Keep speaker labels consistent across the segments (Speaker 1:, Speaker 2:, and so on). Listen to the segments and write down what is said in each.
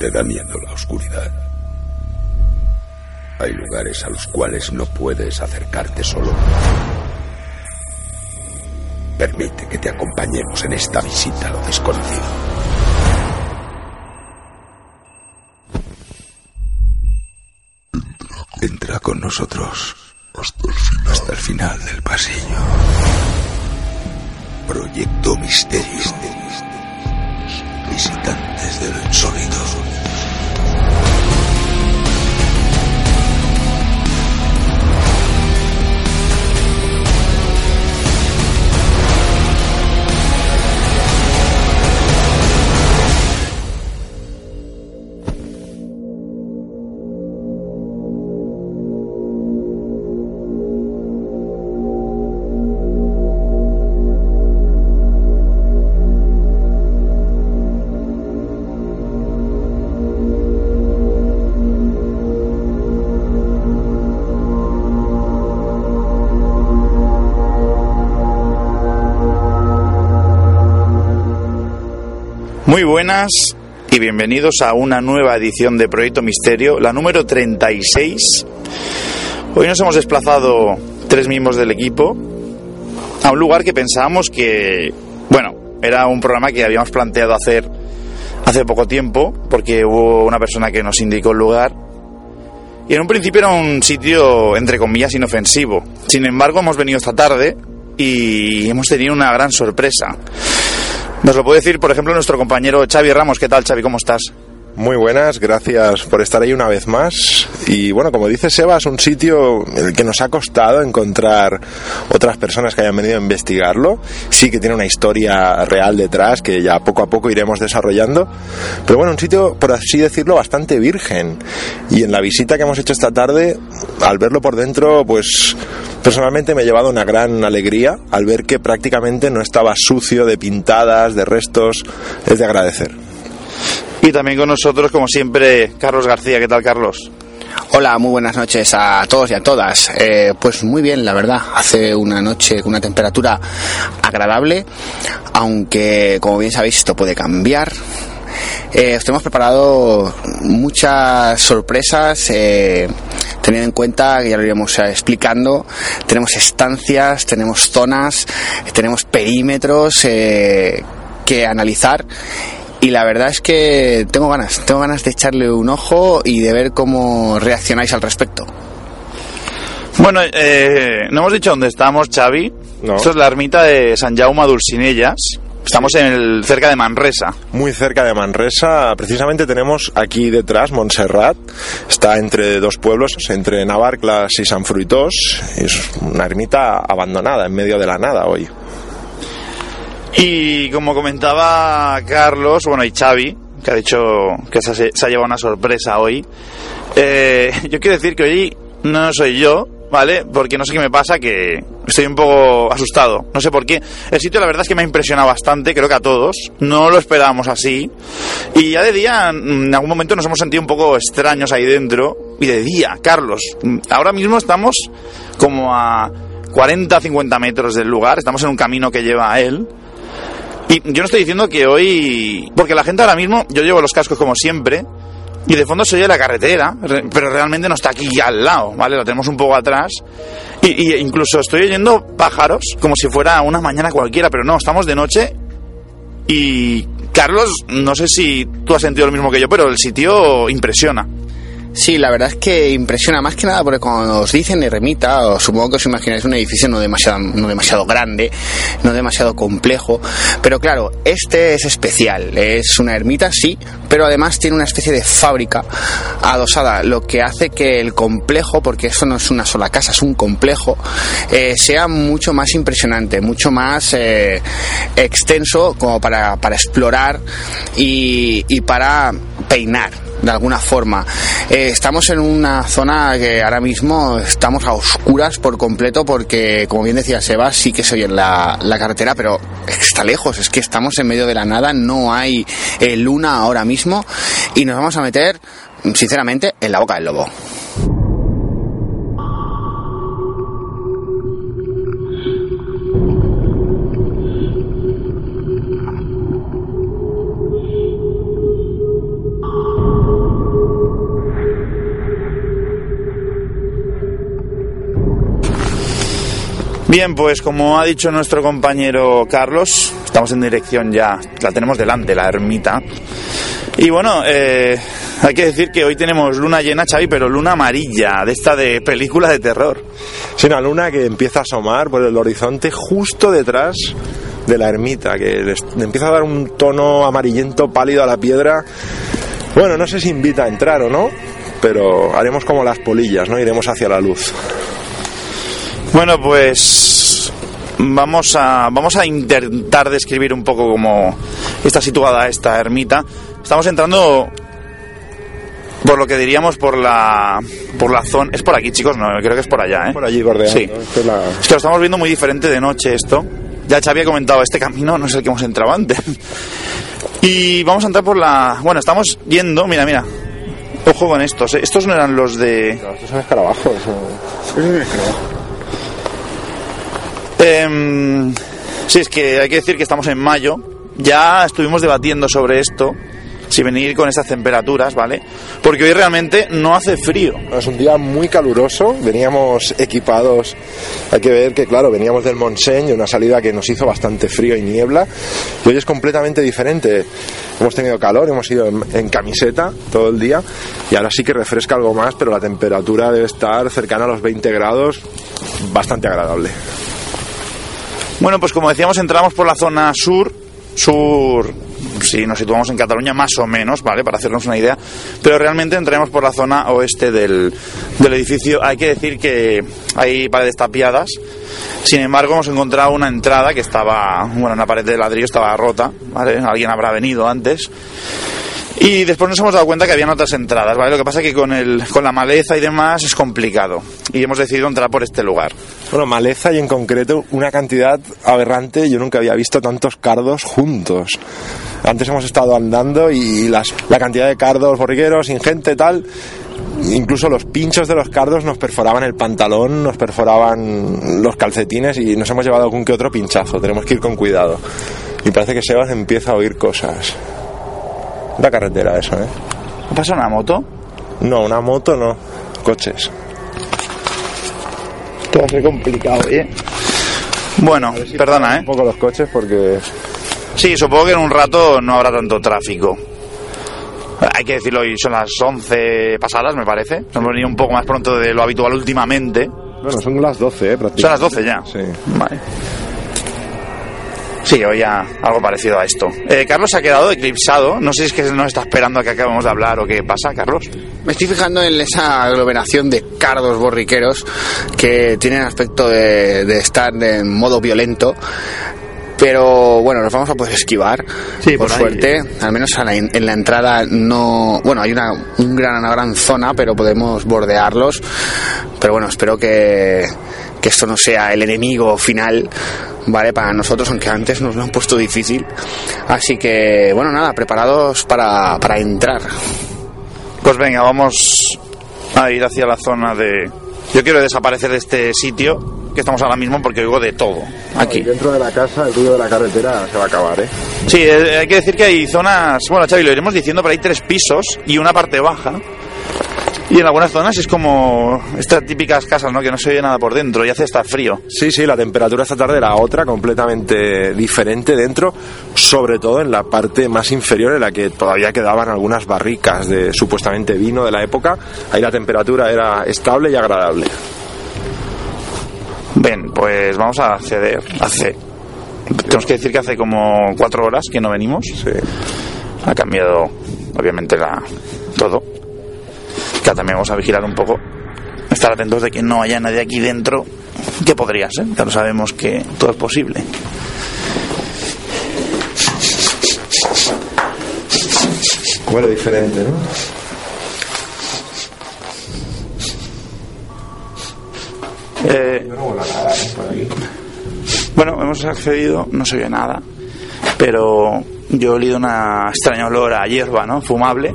Speaker 1: Te da miedo la oscuridad. Hay lugares a los cuales no puedes acercarte solo. Permite que te acompañemos en esta visita a lo desconocido. Entra con nosotros hasta el final, hasta el final del pasillo. Proyecto Misterio. Visitantes del insólito.
Speaker 2: Buenas y bienvenidos a una nueva edición de Proyecto Misterio, la número 36. Hoy nos hemos desplazado tres miembros del equipo a un lugar que pensábamos que, bueno, era un programa que habíamos planteado hacer hace poco tiempo, porque hubo una persona que nos indicó el lugar. Y en un principio era un sitio, entre comillas, inofensivo. Sin embargo, hemos venido esta tarde y hemos tenido una gran sorpresa. Nos lo puede decir, por ejemplo, nuestro compañero Xavi Ramos. ¿Qué tal, Xavi? ¿Cómo estás?
Speaker 3: Muy buenas, gracias por estar ahí una vez más. Y bueno, como dice Seba, es un sitio que nos ha costado encontrar otras personas que hayan venido a investigarlo. Sí que tiene una historia real detrás que ya poco a poco iremos desarrollando. Pero bueno, un sitio, por así decirlo, bastante virgen. Y en la visita que hemos hecho esta tarde, al verlo por dentro, pues personalmente me he llevado una gran alegría al ver que prácticamente no estaba sucio de pintadas, de restos. Es de agradecer.
Speaker 2: Y también con nosotros, como siempre, Carlos García. ¿Qué tal, Carlos?
Speaker 4: Hola, muy buenas noches a todos y a todas. Eh, pues muy bien, la verdad. Hace una noche con una temperatura agradable, aunque como bien sabéis esto puede cambiar. Eh, os hemos preparado muchas sorpresas, eh, teniendo en cuenta que ya lo iremos eh, explicando. Tenemos estancias, tenemos zonas, tenemos perímetros que analizar y la verdad es que tengo ganas, tengo ganas de echarle un ojo y de ver cómo reaccionáis al respecto.
Speaker 2: Bueno, eh, no hemos dicho dónde estamos, Xavi.
Speaker 3: No.
Speaker 2: Esto es la ermita de San Jaume Dulcinellas. Estamos en el, cerca de Manresa.
Speaker 3: Muy cerca de Manresa, precisamente tenemos aquí detrás Montserrat, está entre dos pueblos, entre Navarclas y San Fruitós, es una ermita abandonada en medio de la nada hoy.
Speaker 2: Y como comentaba Carlos, bueno, y Xavi, que ha dicho que se, ha- llevado una sorpresa hoy, eh, yo quiero decir que hoy no soy yo, ¿vale? Porque no sé qué me pasa, que estoy un poco asustado. No sé por qué. El sitio la verdad es que me ha impresionado bastante, creo que a todos. No lo esperábamos así. Y ya de día, mm, en algún momento nos hemos sentido un poco extraños ahí dentro. Y de día, Carlos, mm, ahora mismo estamos como a 40, 50 metros del lugar. Estamos en un camino que lleva a él. Y yo no estoy diciendo que hoy. Porque la gente ahora mismo, yo llevo los cascos como siempre. Y de fondo se oye la carretera, re- pero realmente no está aquí al lado, ¿vale? Lo tenemos un poco atrás. Y, y incluso estoy oyendo pájaros como si fuera una mañana cualquiera, pero no, estamos de noche. Y Carlos, no sé si tú has sentido lo mismo que yo, pero el sitio impresiona.
Speaker 4: Sí, la verdad es que impresiona más que nada porque cuando os dicen ermita, os supongo que os imagináis un edificio no demasiado, no demasiado grande, no demasiado complejo, pero claro, este es especial, es una ermita, sí, pero además tiene una especie de fábrica adosada, lo que hace que el complejo, porque esto no es una sola casa, es un complejo, eh, sea mucho más impresionante, mucho más eh, extenso como para, para explorar y, y para peinar de alguna forma. Estamos en una zona que ahora mismo estamos a oscuras por completo porque, como bien decía Seba, sí que soy en la, la carretera, pero está lejos, es que estamos en medio de la nada, no hay eh, luna ahora mismo y nos vamos a meter, sinceramente, en la boca del lobo.
Speaker 2: Bien, pues como ha dicho nuestro compañero Carlos, estamos en dirección ya, la tenemos delante, la ermita. Y bueno, eh, hay que decir que hoy tenemos luna llena, Xavi, pero luna amarilla, de esta de película de terror.
Speaker 3: Es una luna que empieza a asomar por el horizonte justo detrás de la ermita, que empieza a dar un tono amarillento pálido a la piedra. Bueno, no sé si invita a entrar o no, pero haremos como las polillas, ¿no? Iremos hacia la luz.
Speaker 2: Bueno, pues vamos a, vamos a intentar describir un poco cómo está situada esta ermita. Estamos entrando por lo que diríamos por la por la zona es por aquí chicos no creo que es por allá ¿eh?
Speaker 3: Por allí bordeando.
Speaker 2: sí
Speaker 3: es la-
Speaker 2: es que lo estamos viendo muy diferente de noche esto ya Xavi ha comentado este camino no es el que hemos entrado antes y vamos a entrar por la bueno estamos yendo mira mira ojo con estos ¿eh? estos no eran los de
Speaker 3: Estos son escarabajos.
Speaker 2: Em, sí, es que hay que decir que estamos en mayo. Ya estuvimos debatiendo sobre esto, si venir con estas temperaturas, ¿vale? Porque hoy realmente no hace frío.
Speaker 3: Es un día muy caluroso, veníamos equipados, hay que ver que claro, veníamos del Montseny, de una salida que nos hizo bastante frío y niebla, y hoy es completamente diferente. Hemos tenido calor, hemos ido en, en camiseta todo el día, y ahora sí que refresca algo más, pero la temperatura debe estar cercana a los 20 grados, bastante agradable.
Speaker 2: Bueno, pues como decíamos, entramos por la zona sur, sur, si nos situamos en Cataluña más o menos, ¿vale? Para hacernos una idea, pero realmente entraremos por la zona oeste del, del edificio. Hay que decir que hay paredes tapiadas, sin embargo hemos encontrado una entrada que estaba, bueno, una pared de ladrillo estaba rota, ¿vale? Alguien habrá venido antes. Y después nos hemos dado cuenta que habían otras entradas, ¿vale? Lo que pasa es que con, el, con la maleza y demás es complicado. Y hemos decidido entrar por este lugar.
Speaker 3: Bueno, maleza y en concreto una cantidad aberrante. Yo nunca había visto tantos cardos juntos. Antes hemos estado andando y la cantidad de cardos borrigueros, ingente, tal. Incluso los pinchos de los cardos nos perforaban el pantalón, nos perforaban los calcetines y nos hemos llevado algún que otro pinchazo. Tenemos que ir con cuidado. Y parece que Sebas empieza a oír cosas. La carretera, eso, ¿eh?
Speaker 2: ¿Ha pasado una moto?
Speaker 3: No, una moto no. Coches.
Speaker 2: Esto va a ser complicado, ¿eh? Bueno, perdona,
Speaker 3: Un
Speaker 2: ¿eh?
Speaker 3: poco los coches porque
Speaker 2: Sí, supongo que en un rato no habrá tanto tráfico. Hay que decirlo, hoy son las 11 pasadas, me parece. Hemos venido un poco más pronto de lo habitual últimamente.
Speaker 3: Bueno, son las 12, ¿eh?
Speaker 2: Son las 12 ya.
Speaker 3: Sí.
Speaker 2: Vale. Sí, hoy ya algo parecido a esto. Eh, Carlos ha quedado eclipsado. No sé si es que no está esperando a que acabemos de hablar o qué pasa, Carlos.
Speaker 4: Me estoy fijando en esa aglomeración de cardos borriqueros que tienen aspecto de, de estar en modo violento. Pero bueno, nos vamos a poder esquivar,
Speaker 2: Sí,
Speaker 4: por
Speaker 2: por ahí.
Speaker 4: suerte. Al menos a la- en la entrada no. Bueno, hay una, un gran, una gran zona, pero podemos bordearlos. Pero bueno, espero que, que esto no sea el enemigo final, ¿vale? Para nosotros, aunque antes nos lo han puesto difícil. Así que, bueno, nada, preparados para, para entrar.
Speaker 2: Pues venga, vamos a ir hacia la zona de... Yo quiero desaparecer de este sitio que estamos ahora mismo porque oigo de todo aquí.
Speaker 3: dentro de la casa el ruido de la carretera se va a acabar, ¿eh?
Speaker 2: Sí, eh, hay que decir que hay zonas... Bueno, Xavi, lo iremos diciendo, pero hay tres pisos y una parte baja. Y en algunas zonas es como estas típicas casas, ¿no? Que no se oye nada por dentro y hace hasta frío.
Speaker 3: Sí, sí, la temperatura esta tarde era otra, completamente diferente dentro, sobre todo en la parte más inferior en la que todavía quedaban algunas barricas de supuestamente vino de la época. Ahí la temperatura era estable y agradable.
Speaker 2: Bien, pues vamos a acceder. Hace... Tenemos que decir que hace como cuatro horas que no venimos.
Speaker 3: Sí.
Speaker 2: Ha cambiado, obviamente, la... todo. Que también vamos a vigilar un poco. Estar atentos de que no haya nadie aquí dentro. Que podría ser, ya lo sabemos que todo es posible.
Speaker 3: Bueno, diferente, ¿no?
Speaker 2: Eh, Bueno, hemos accedido, no se ve nada, pero yo he olido una extraña olor a hierba, ¿no? Fumable.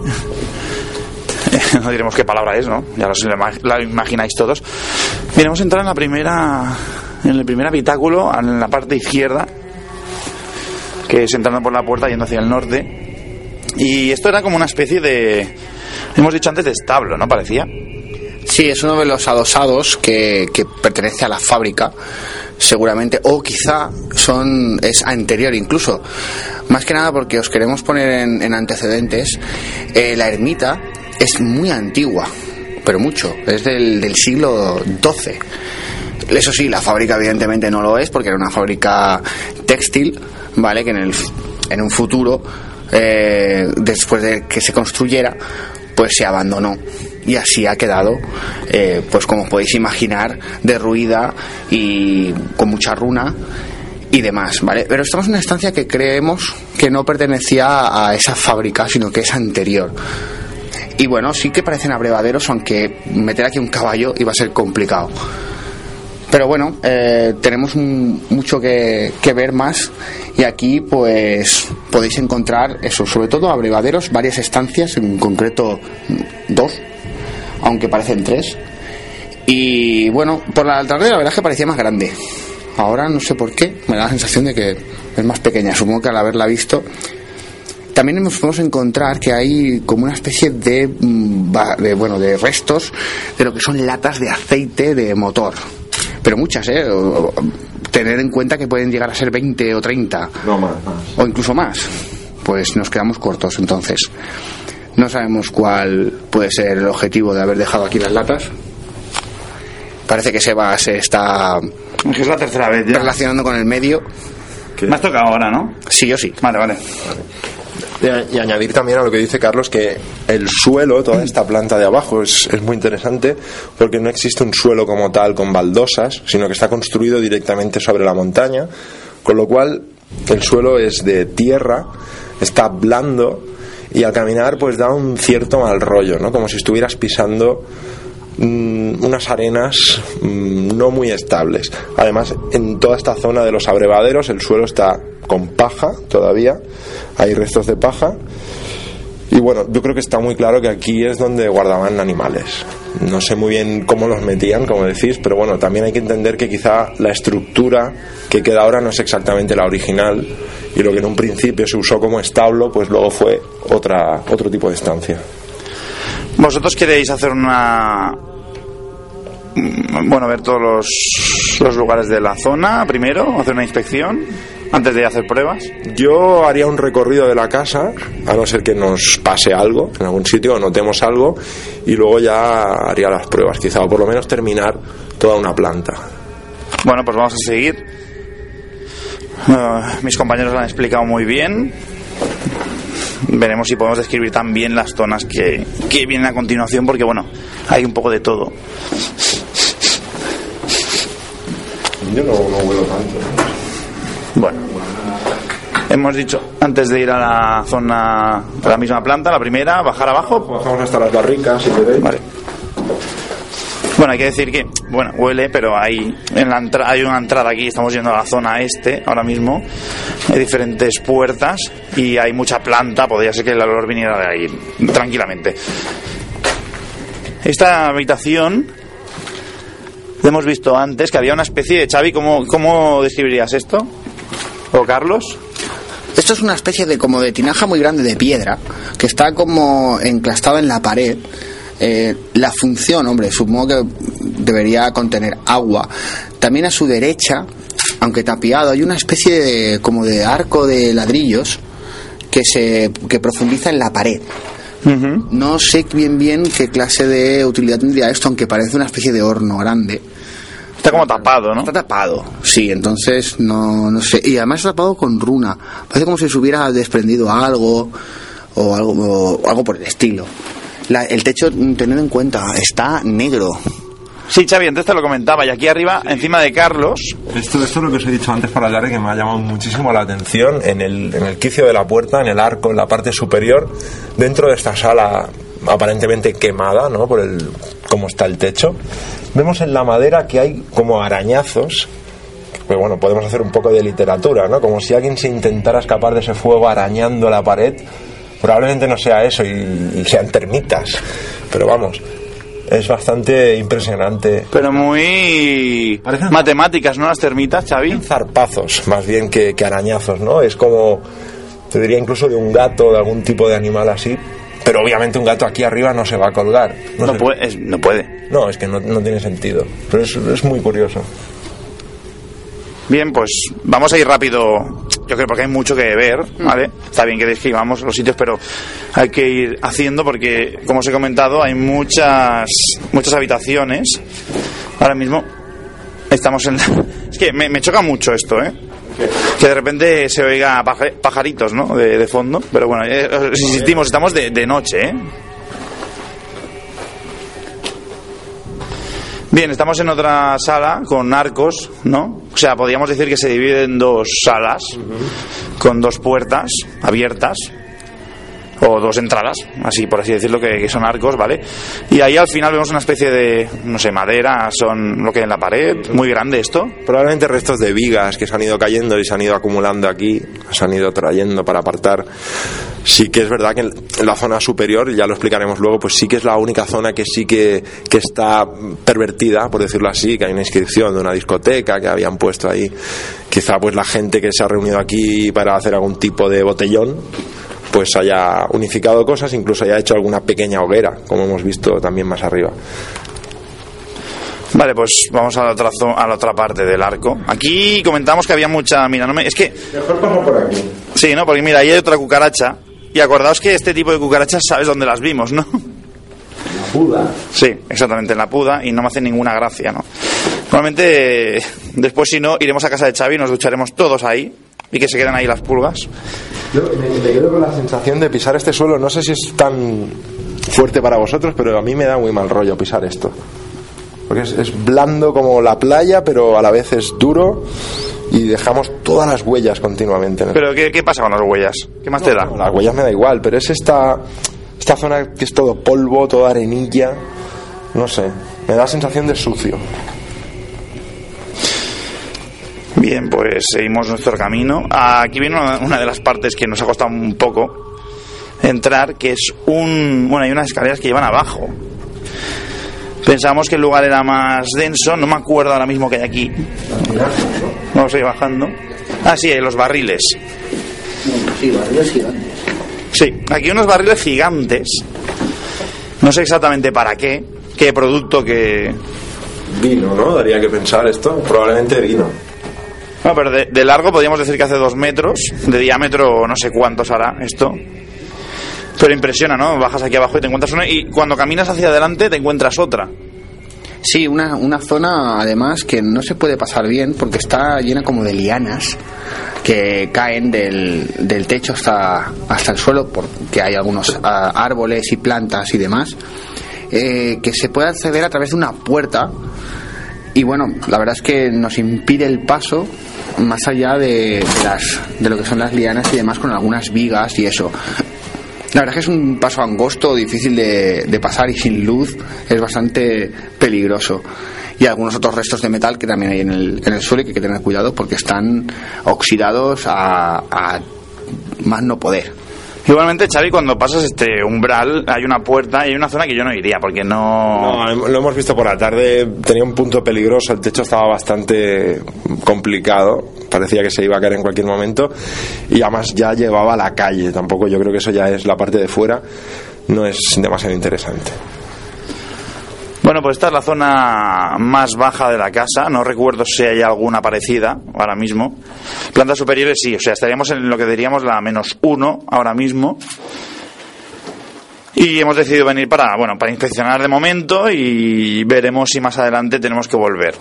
Speaker 2: no diremos qué palabra es, ¿no? Ya lo, la imagináis todos. Bien, entrado en la primera, en el primer habitáculo, en la parte izquierda, que es entrando por la puerta yendo hacia el norte. Y esto era como una especie de, hemos dicho antes, de establo, ¿no? Parecía.
Speaker 4: Sí, es uno de los adosados que, pertenece a la fábrica, seguramente, o quizá son es anterior incluso. Más que nada porque os queremos poner en, en antecedentes, eh, la ermita es muy antigua, pero mucho, es del, del siglo XII. Eso sí, la fábrica evidentemente no lo es porque era una fábrica textil, ¿vale? Que en, el, en un futuro, eh, después de que se construyera, pues se abandonó y así ha quedado, eh, pues como podéis imaginar, derruida y con mucha runa y demás, ¿vale? Pero estamos en una estancia que creemos que no pertenecía a esa fábrica, sino que es anterior. Y bueno, sí que parecen abrevaderos, aunque meter aquí un caballo iba a ser complicado. Pero bueno, eh, tenemos mucho que, que ver más y aquí pues podéis encontrar eso, sobre todo abrevaderos, varias estancias, en concreto dos, aunque parecen tres. Y bueno, por la tarde la verdad es que parecía más grande. Ahora no sé por qué, me da la sensación de que es más pequeña, supongo que al haberla visto también nos podemos encontrar que hay como una especie de, mm, de, bueno de restos de lo que son latas de aceite de motor. Pero muchas eh O- tener en cuenta que pueden llegar a ser 20 o 30
Speaker 3: No más,
Speaker 4: o incluso más. Pues nos quedamos cortos entonces. No sabemos cuál puede ser el objetivo de haber dejado aquí las latas. Parece que Seba se está
Speaker 2: Es la tercera vez ya.
Speaker 4: relacionando con el medio.
Speaker 2: Me has tocado ahora, ¿no?
Speaker 4: sí o sí.
Speaker 2: Vale, vale.
Speaker 3: Y, añadir también a lo que dice Carlos que el suelo, toda esta planta de abajo, es, es muy interesante porque no existe un suelo como tal con baldosas, sino que está construido directamente sobre la montaña, con lo cual el suelo es de tierra, está blando y al caminar pues da un cierto mal rollo, ¿no? Como si estuvieras pisando mm, unas arenas mm, no muy estables. Además, en toda esta zona de los abrevaderos el suelo está con paja todavía, hay restos de paja. Y bueno, yo creo que está muy claro que aquí es donde guardaban animales. No sé muy bien cómo los metían, como decís, pero bueno, también hay que entender que quizá la estructura que queda ahora no es exactamente la original y lo que en un principio se usó como establo, pues luego fue otra, otro tipo de estancia.
Speaker 2: ¿Vosotros queréis hacer una... mm, Bueno, ver todos los, los lugares de la zona primero, hacer una inspección antes de hacer pruebas?
Speaker 3: Yo haría un recorrido de la casa, a no ser que nos pase algo en algún sitio o notemos algo, y luego ya haría las pruebas, quizá, o por lo menos terminar toda una planta.
Speaker 2: Bueno, pues vamos a seguir. Ah, mis compañeros lo han explicado muy bien. Veremos si podemos describir también las zonas que, que vienen a continuación, porque bueno, hay un poco de todo.
Speaker 3: Yo no, no huelo tanto.
Speaker 2: Bueno, hemos dicho antes de ir a la zona, a la misma planta, la primera, bajar abajo.
Speaker 3: Bajamos hasta las barricas, si queréis.
Speaker 2: Vale. Bueno, hay que decir que, bueno, huele, pero hay, en la entra- hay una entrada aquí, estamos yendo a la zona este ahora mismo, hay diferentes puertas y hay mucha planta, podría ser que el olor viniera de ahí, tranquilamente. Esta habitación, hemos visto antes que había una especie de, Xavi, ¿cómo, cómo describirías esto? ¿O Carlos?
Speaker 4: Esto es una especie de como de tinaja muy grande de piedra que está como enclastado en la pared. Eh, la función, hombre, supongo que debería contener agua. También a su derecha, aunque tapiado, hay una especie de, como de arco de ladrillos que se que profundiza en la pared. No sé bien bien qué clase de utilidad tendría esto, aunque parece una especie de horno grande.
Speaker 2: Está como tapado, ¿no?
Speaker 4: Está tapado, sí, entonces no, no sé. Y además está tapado con runa. Parece como si se hubiera desprendido algo o algo, o algo por el estilo. La- el techo, mm, tened en cuenta, está negro.
Speaker 2: Sí, Xavi, antes te lo comentaba, y aquí arriba, encima de Carlos,
Speaker 3: Esto, esto es lo que os he dicho antes para hablar que me ha llamado muchísimo la atención en el, en el quicio de la puerta, en el arco, en la parte superior, dentro de esta sala aparentemente quemada, ¿no? Por el cómo está el techo. Vemos en la madera que hay como arañazos. Pues bueno, podemos hacer un poco de literatura, ¿no? Como si alguien se intentara escapar de ese fuego arañando la pared. Probablemente no sea eso y, y sean termitas. Pero vamos, es bastante impresionante
Speaker 2: pero muy
Speaker 3: Parecen-
Speaker 2: matemáticas, ¿no? Las termitas, Xavi.
Speaker 3: zarpazos más bien que, que arañazos, ¿no? Es como, te diría incluso de un gato, de algún tipo de animal así, Pero obviamente un gato aquí arriba no se va a colgar.
Speaker 2: No, puede, es- no puede.
Speaker 3: No, es que no, no tiene sentido. Pero es, es muy curioso.
Speaker 2: Bien, pues vamos a ir rápido. Yo creo porque hay mucho que ver, ¿vale? Está bien que describamos los sitios, pero hay que ir haciendo porque, como os he comentado, hay muchas muchas habitaciones. Ahora mismo estamos en la... Es que me, me choca mucho esto, ¿eh? Que de repente se oiga paja- pajaritos, ¿no? De, de fondo. Pero bueno, eh, os insistimos, estamos de, de noche, ¿eh? Bien, estamos en otra sala con arcos, ¿no? O sea, podríamos decir que se divide en dos salas con dos puertas abiertas o dos entradas, así por así decirlo, que, son arcos, ¿vale? Y ahí al final vemos una especie de, no sé, madera, son lo que en la pared, muy grande esto.
Speaker 3: Probablemente restos de vigas que se han ido cayendo y se han ido acumulando aquí, se han ido trayendo para apartar. Sí que es verdad que en la zona superior, ya lo explicaremos luego, pues sí que es la única zona que sí que, que está pervertida, por decirlo así, que hay una inscripción de una discoteca que habían puesto ahí. Quizá pues la gente que se ha reunido aquí para hacer algún tipo de botellón, pues haya unificado cosas, incluso haya hecho alguna pequeña hoguera, como hemos visto también más arriba.
Speaker 2: Vale, pues vamos a la otra, a la otra parte del arco. Aquí comentamos que había mucha... Mira, no me, es que
Speaker 3: Mejor pasar por aquí.
Speaker 2: Sí, ¿no? Porque mira, ahí hay otra cucaracha. Y acordaos que este tipo de cucarachas sabes dónde las vimos, ¿no?
Speaker 3: La puda.
Speaker 2: Sí, exactamente, en la puda y no me hace ninguna gracia, ¿no? Normalmente, después si no, iremos a casa de Xavi y nos ducharemos todos ahí y que se queden ahí las pulgas.
Speaker 3: Yo me, me quedo con la sensación de pisar este suelo. No sé si es tan fuerte para vosotros, pero a mí me da muy mal rollo pisar esto. Porque es, es blando como la playa, pero a la vez es duro y dejamos todas las huellas continuamente.
Speaker 2: Pero ¿qué, qué pasa con las huellas? ¿Qué más te da?
Speaker 3: No, las huellas me da igual, pero es esta, esta zona que es todo polvo, toda arenilla. No sé, me da sensación de sucio.
Speaker 2: Bien, pues seguimos nuestro camino. Aquí viene una, una de las partes que nos ha costado un poco entrar, que es un... Bueno, hay unas escaleras que llevan abajo. Pensamos que el lugar era más denso, no me acuerdo ahora mismo que hay aquí. Vamos a ir bajando. Ah, sí, hay los barriles.
Speaker 4: Sí, barriles gigantes.
Speaker 2: Sí, aquí unos barriles gigantes. No sé exactamente para qué, qué producto que...
Speaker 3: Vino, ¿no? Daría que pensar esto. Probablemente vino.
Speaker 2: Bueno, pero de, largo podríamos decir que hace dos metros, de diámetro no sé cuántos hará esto. Pero impresiona, ¿no? Bajas aquí abajo y te encuentras una y cuando caminas hacia adelante te encuentras otra.
Speaker 4: Sí, una, una zona además que no se puede pasar bien porque está llena como de lianas que caen del, del techo hasta, hasta el suelo porque hay algunos ah, árboles y plantas y demás eh, que se puede acceder a través de una puerta y bueno, la verdad es que nos impide el paso más allá de, las, de lo que son las lianas y demás con algunas vigas y eso. La verdad es que es un paso angosto, difícil de, de pasar y sin luz es bastante peligroso. Y algunos otros restos de metal que también hay en el, en el suelo y que hay que tener cuidado porque están oxidados a, a más no poder.
Speaker 2: Igualmente, Xavi, cuando pasas este umbral hay una puerta y hay una zona que yo no iría porque no...
Speaker 3: No, lo hemos visto por la tarde, tenía un punto peligroso, el techo estaba bastante complicado, parecía que se iba a caer en cualquier momento y además ya llevaba a la calle, tampoco yo creo que eso ya es la parte de fuera, no es demasiado interesante.
Speaker 2: Bueno, pues esta es la zona más baja de la casa. No recuerdo si hay alguna parecida ahora mismo. Plantas superiores sí, o sea, estaríamos en lo que diríamos la menos uno ahora mismo. Y hemos decidido venir para, bueno, para inspeccionar de momento y veremos si más adelante tenemos que volver.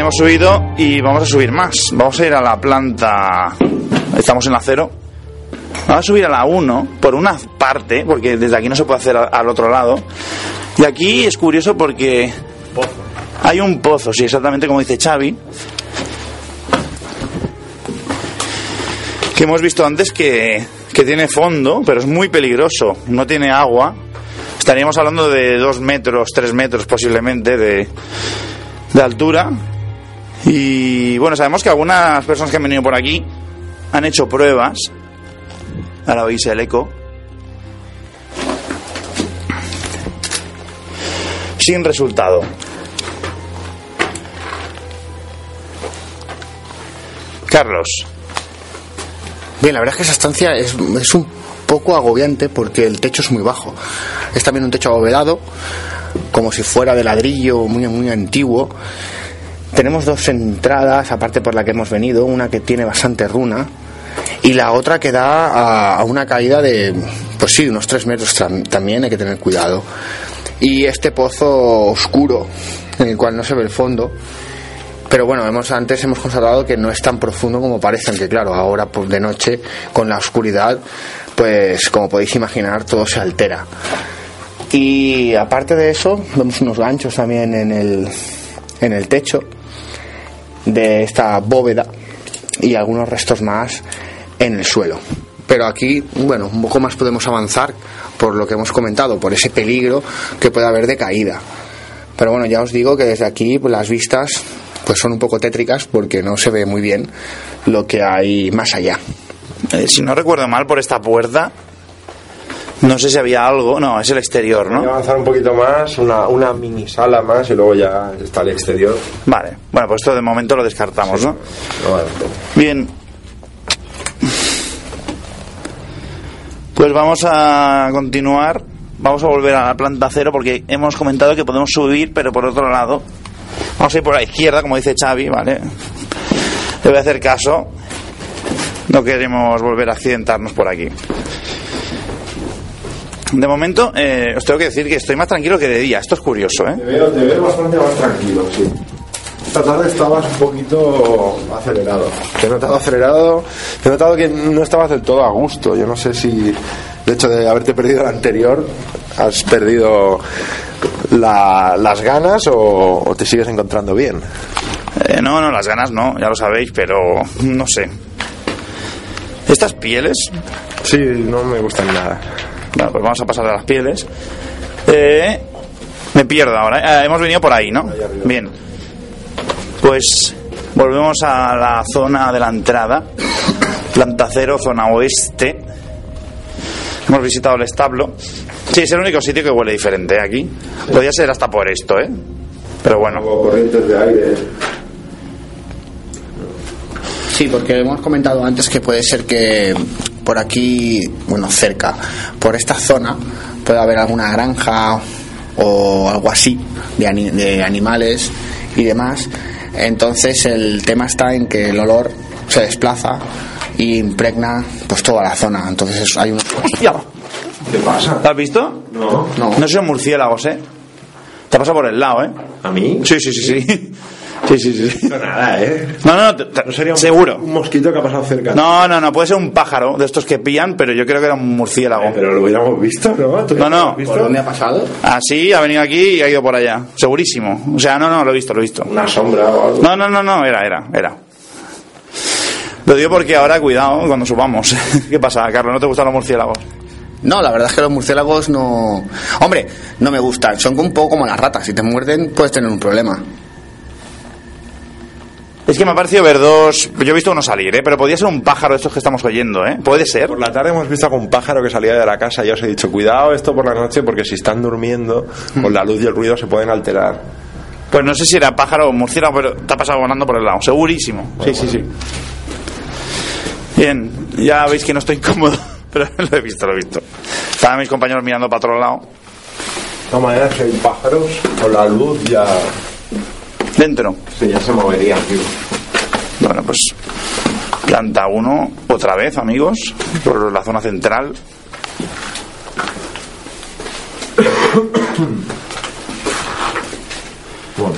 Speaker 2: Hemos subido y vamos a subir más. Vamos a ir a la planta. Estamos en la cero. Vamos a subir a la 1 por una parte, porque desde aquí no se puede hacer al otro lado. Y aquí es curioso porque hay un pozo, sí, exactamente como dice Xavi. Que hemos visto antes que, que tiene fondo, pero es muy peligroso. No tiene agua. Estaríamos hablando de dos metros, tres metros posiblemente de, de altura. Y bueno, sabemos que algunas personas que han venido por aquí han hecho pruebas. Ahora oís el eco. Sin resultado. Carlos,
Speaker 4: Bien, la verdad es que esa estancia es, es un poco agobiante porque el techo es muy bajo. Es también un techo abovedado, como si fuera de ladrillo muy, muy antiguo. Tenemos dos entradas, aparte por la que hemos venido, una que tiene bastante runa y la otra que da a, una caída de, pues sí, unos tres metros tam- también, hay que tener cuidado. Y este pozo oscuro, en el cual no se ve el fondo, pero bueno, hemos, antes hemos constatado que no es tan profundo como parece, aunque claro, ahora de noche, con la oscuridad, pues como podéis imaginar, todo se altera. Y aparte de eso, vemos unos ganchos también en el, en el techo de esta bóveda y algunos restos más en el suelo. Pero aquí, bueno, un poco más podemos avanzar por lo que hemos comentado, por ese peligro que puede haber de caída. Pero bueno, ya os digo que desde aquí pues, las vistas pues son un poco tétricas porque no se ve muy bien lo que hay más allá.
Speaker 2: eh, si no recuerdo mal, por esta puerta, no sé si había algo. No, es el exterior,
Speaker 3: Voy a
Speaker 2: ¿no?
Speaker 3: avanzar un poquito más, una, una mini sala más y luego ya está el exterior.
Speaker 2: Vale, bueno, pues esto de momento lo descartamos, ¿no?
Speaker 3: No, vale.
Speaker 2: Bien. Pues vamos a continuar. Vamos a volver a la planta cero porque hemos comentado que podemos subir, pero por otro lado. Vamos a ir por la izquierda, como dice Xavi, ¿vale? Le voy a hacer caso. No queremos volver a accidentarnos por aquí. De momento, eh, os tengo que decir que estoy más tranquilo que de día. Esto es curioso, ¿eh?
Speaker 3: Te veo, te veo bastante más tranquilo, sí. Esta tarde estabas un poquito acelerado. Te he notado acelerado, te he notado que no estabas del todo a gusto. Yo no sé si el hecho de haberte perdido el anterior has perdido la- las ganas o, o te sigues encontrando bien.
Speaker 2: Eh, no, no, las ganas no, ya lo sabéis, pero no sé. Estas pieles,
Speaker 3: Sí, no me gustan nada.
Speaker 2: Bueno, pues vamos a pasar a las pieles. Eh, me pierdo ahora. ¿eh? Eh, hemos venido por ahí, ¿no? Bien. Pues volvemos a la zona de la entrada. Planta cero, zona oeste. Hemos visitado el establo. Sí, es el único sitio que huele diferente ¿eh? aquí. Podría ser hasta por esto, ¿eh? Pero bueno.
Speaker 3: corrientes de aire.
Speaker 4: Sí, porque hemos comentado antes que puede ser que por aquí, bueno, cerca, por esta zona, puede haber alguna granja o algo así de, ani- de animales y demás. Entonces el tema está en que el olor se desplaza y impregna pues toda la zona. Entonces hay un... ¡Hostia!
Speaker 3: ¿Qué pasa?
Speaker 2: ¿Lo has visto?
Speaker 3: No.
Speaker 4: No.
Speaker 2: No son murciélagos, ¿eh? Te ha pasado por el lado, ¿eh?
Speaker 3: ¿A mí?
Speaker 2: Sí, sí, sí, sí. Sí, sí, sí.
Speaker 3: No nada, ¿eh?
Speaker 2: No, no, no,
Speaker 3: No sería un,
Speaker 2: seguro.
Speaker 3: un mosquito que ha pasado cerca.
Speaker 2: No, no, no, puede ser un pájaro de estos que pillan, pero yo creo que era un murciélago.
Speaker 3: Eh, Pero lo hubiéramos visto, ¿no? ¿Tú
Speaker 2: No, no.
Speaker 3: visto?
Speaker 4: ¿Por dónde ha pasado?
Speaker 2: Así, ha venido aquí y ha ido por allá. Segurísimo. O sea, no, no, lo he visto, lo he visto.
Speaker 3: Una sombra o algo.
Speaker 2: No, no, no, no, era, era, era. Lo digo porque ahora, cuidado, cuando subamos. ¿Qué pasa, Carlos? ¿No te gustan los murciélagos?
Speaker 4: No, la verdad es que los murciélagos no... Hombre, no me gustan. Son un poco como las ratas. Si te muerden puedes tener un problema.
Speaker 2: Es que me ha parecido ver dos... Yo he visto uno salir, ¿eh? Pero podría ser un pájaro de estos que estamos oyendo, ¿eh? Puede ser.
Speaker 3: Por la tarde hemos visto algún pájaro que salía de la casa. Ya os he dicho, cuidado esto por la noche porque si están durmiendo, con la luz y el ruido se pueden alterar.
Speaker 2: Pues no sé si era pájaro o murciélago, pero te ha pasado volando por el lado, segurísimo. Sí, sí, sí. Bien, ya veis que no estoy cómodo, pero lo he visto, lo he visto. Estaban mis compañeros mirando para otro lado.
Speaker 3: De todas maneras, si hay pájaros, con la luz ya,
Speaker 2: Dentro.
Speaker 3: sí, ya se moverían. tío.
Speaker 2: Bueno, pues planta 1, otra vez, amigos, por la zona central.
Speaker 3: Bueno,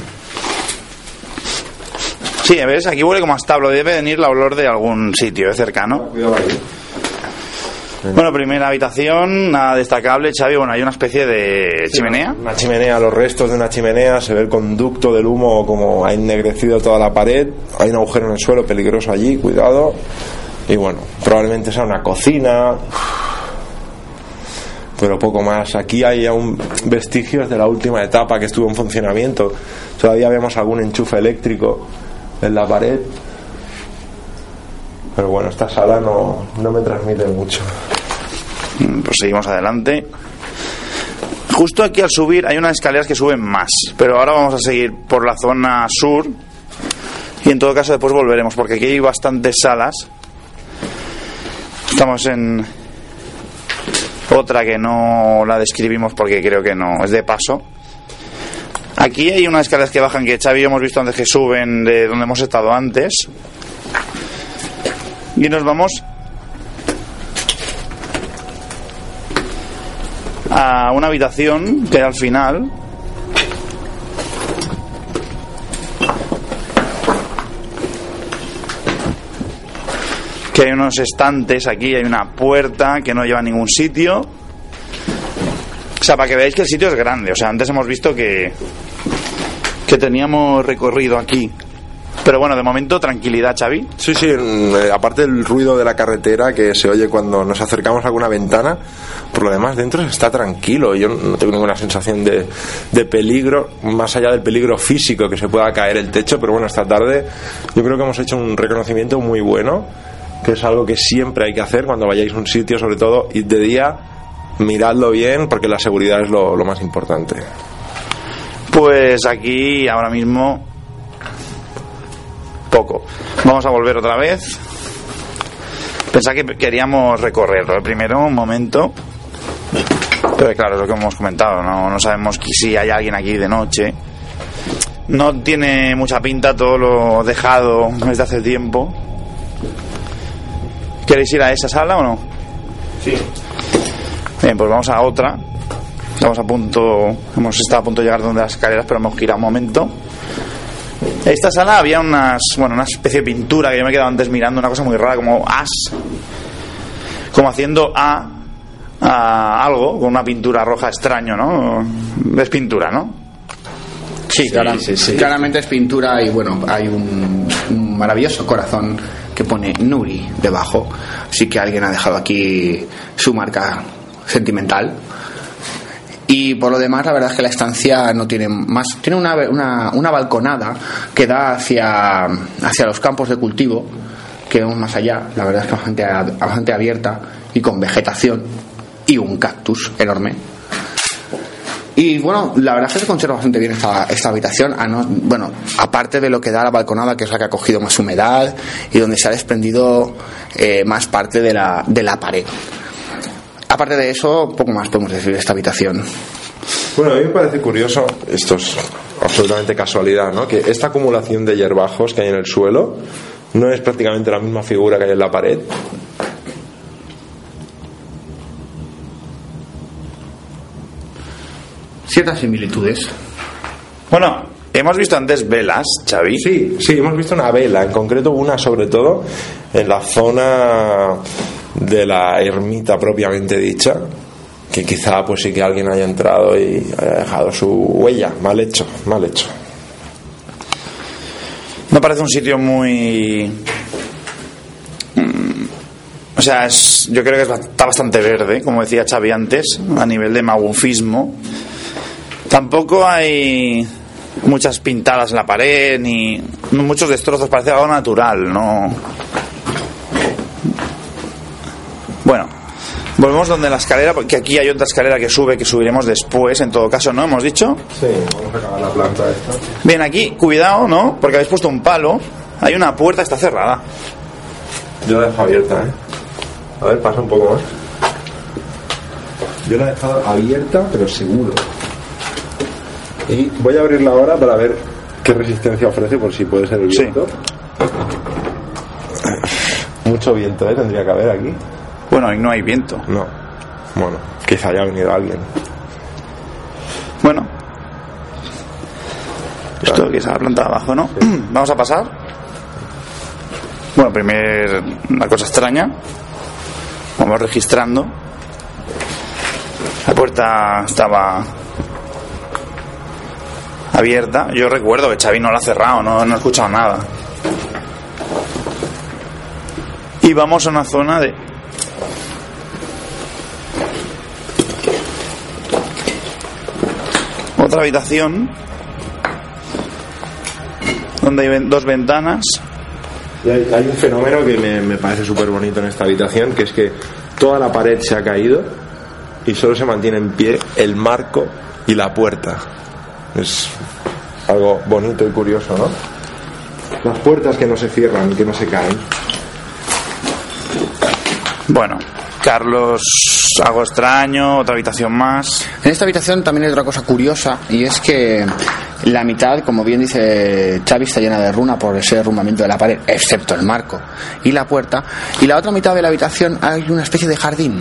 Speaker 2: Sí, ¿ves? Aquí huele como a establo. Debe venir la olor de algún sitio ¿eh? cercano.
Speaker 3: cuidado ahí.
Speaker 2: Bueno, primera habitación, nada destacable, Xavi. Bueno, hay una especie de chimenea.
Speaker 3: Una chimenea, los restos de una chimenea, se ve el conducto del humo como ha ennegrecido toda la pared, hay un agujero en el suelo peligroso allí, cuidado. Y bueno, probablemente sea una cocina. pero poco más. Aquí hay aún vestigios de la última etapa que estuvo en funcionamiento. Todavía vemos algún enchufe eléctrico en la pared. Pero bueno, esta sala no, no me transmite mucho.
Speaker 2: Mm, Pues seguimos adelante. Justo aquí al subir hay unas escaleras que suben más, pero ahora vamos a seguir por la zona sur y en todo caso después volveremos porque aquí hay bastantes salas. Estamos en otra que no la describimos porque creo que no es de paso. Aquí hay unas escaleras que bajan que Xavi hemos visto antes que suben de donde hemos estado antes. Y nos vamos a una habitación que al final. Que hay unos estantes aquí, hay una puerta que no lleva a ningún sitio. O sea, para que veáis que el sitio es grande. O sea, antes hemos visto que, que teníamos recorrido aquí. Pero bueno, de momento tranquilidad, Xavi.
Speaker 3: Sí, sí, mm, eh, aparte del ruido de la carretera que se oye cuando nos acercamos a alguna ventana, por lo demás dentro está tranquilo. Yo no tengo ninguna sensación de, de peligro, más allá del peligro físico que se pueda caer el techo, pero bueno, esta tarde yo creo que hemos hecho un reconocimiento muy bueno, que es algo que siempre hay que hacer cuando vayáis a un sitio, sobre todo id de día, miradlo bien, porque la seguridad es lo, lo más importante.
Speaker 2: Pues aquí ahora mismo poco. Vamos a volver otra vez. Pensaba que queríamos recorrerlo. El primero, un momento. Pero claro, es lo que hemos comentado. No, no sabemos si hay alguien aquí de noche. No tiene mucha pinta todo lo dejado desde hace tiempo. ¿Queréis ir a esa sala o no?
Speaker 3: Sí.
Speaker 2: Bien, pues vamos a otra. Estamos a punto, hemos estado a punto de llegar donde las escaleras, pero hemos girado un momento. En esta sala había unas, bueno, una especie de pintura que yo me he quedado antes mirando, una cosa muy rara, como as, como haciendo a, a algo, con una pintura roja extraño, ¿no? Es pintura, ¿no?
Speaker 4: Sí, clara- claramente es pintura y bueno, hay un, un maravilloso corazón que pone Nuri debajo. Así que alguien ha dejado aquí su marca sentimental. Y por lo demás, la verdad es que la estancia no tiene más. Tiene una, una, una balconada que da hacia, hacia los campos de cultivo, que vemos más allá. La verdad es que bastante, bastante abierta y con vegetación y un cactus enorme. Y bueno, la verdad es que se conserva bastante bien esta, esta habitación. bueno, aparte de lo que da la balconada, que es la que ha cogido más humedad y donde se ha desprendido eh, más parte de la, de la pared. Aparte de eso, poco más podemos decir de esta habitación.
Speaker 3: Bueno, a mí me parece curioso, esto es absolutamente casualidad, ¿no? Que esta acumulación de hierbajos que hay en el suelo no es prácticamente la misma figura que hay en la pared.
Speaker 4: Ciertas similitudes.
Speaker 2: Bueno, hemos visto antes velas, Xavi.
Speaker 3: Sí, sí, hemos visto una vela, en concreto una sobre todo en la zona de la ermita propiamente dicha, que quizá pues sí que alguien haya entrado y haya dejado su huella, mal hecho, mal hecho.
Speaker 2: Me parece un sitio muy. Mm, O sea, es, yo creo que está bastante verde, como decía Xavi antes, a nivel de magufismo. Tampoco hay muchas pintadas en la pared, ni muchos destrozos, parece algo natural, ¿no? Bueno, volvemos donde la escalera, porque aquí hay otra escalera que sube, que subiremos después, en todo caso, ¿no? Hemos dicho.
Speaker 3: Sí, vamos a acabar la planta esta.
Speaker 2: Bien, aquí, cuidado, ¿no? Porque habéis puesto un palo. Hay una puerta, está cerrada.
Speaker 3: Yo la dejo abierta, ¿eh? A ver, pasa un poco más. Yo la he dejado abierta, pero seguro. Y voy a abrirla ahora para ver qué resistencia ofrece por si puede ser el
Speaker 2: Sí.
Speaker 3: viento. Mucho viento, ¿eh? Tendría que haber aquí.
Speaker 2: Bueno, y no hay viento.
Speaker 3: No. Bueno, quizá haya venido alguien.
Speaker 2: Bueno. Esto que es a la planta de abajo, ¿no? Vamos a pasar. Bueno, primer una cosa extraña. Vamos registrando. La puerta estaba abierta. Yo recuerdo que Xavi no la ha cerrado, no, no he escuchado nada. Y vamos a una zona de... otra habitación donde hay dos ventanas.
Speaker 3: Y hay, hay un fenómeno que me, me parece súper bonito en esta habitación, que es que toda la pared se ha caído y solo se mantiene en pie el marco y la puerta. Es algo bonito y curioso, ¿no? Las puertas que no se cierran, que no se caen.
Speaker 2: Bueno, Carlos, algo extraño, otra habitación más.
Speaker 4: En esta habitación también hay otra cosa curiosa y es que la mitad, como bien dice Xavi, está llena de runa por ese derrumbamiento de la pared, excepto el marco y la puerta. Y la otra mitad de la habitación hay una especie de jardín,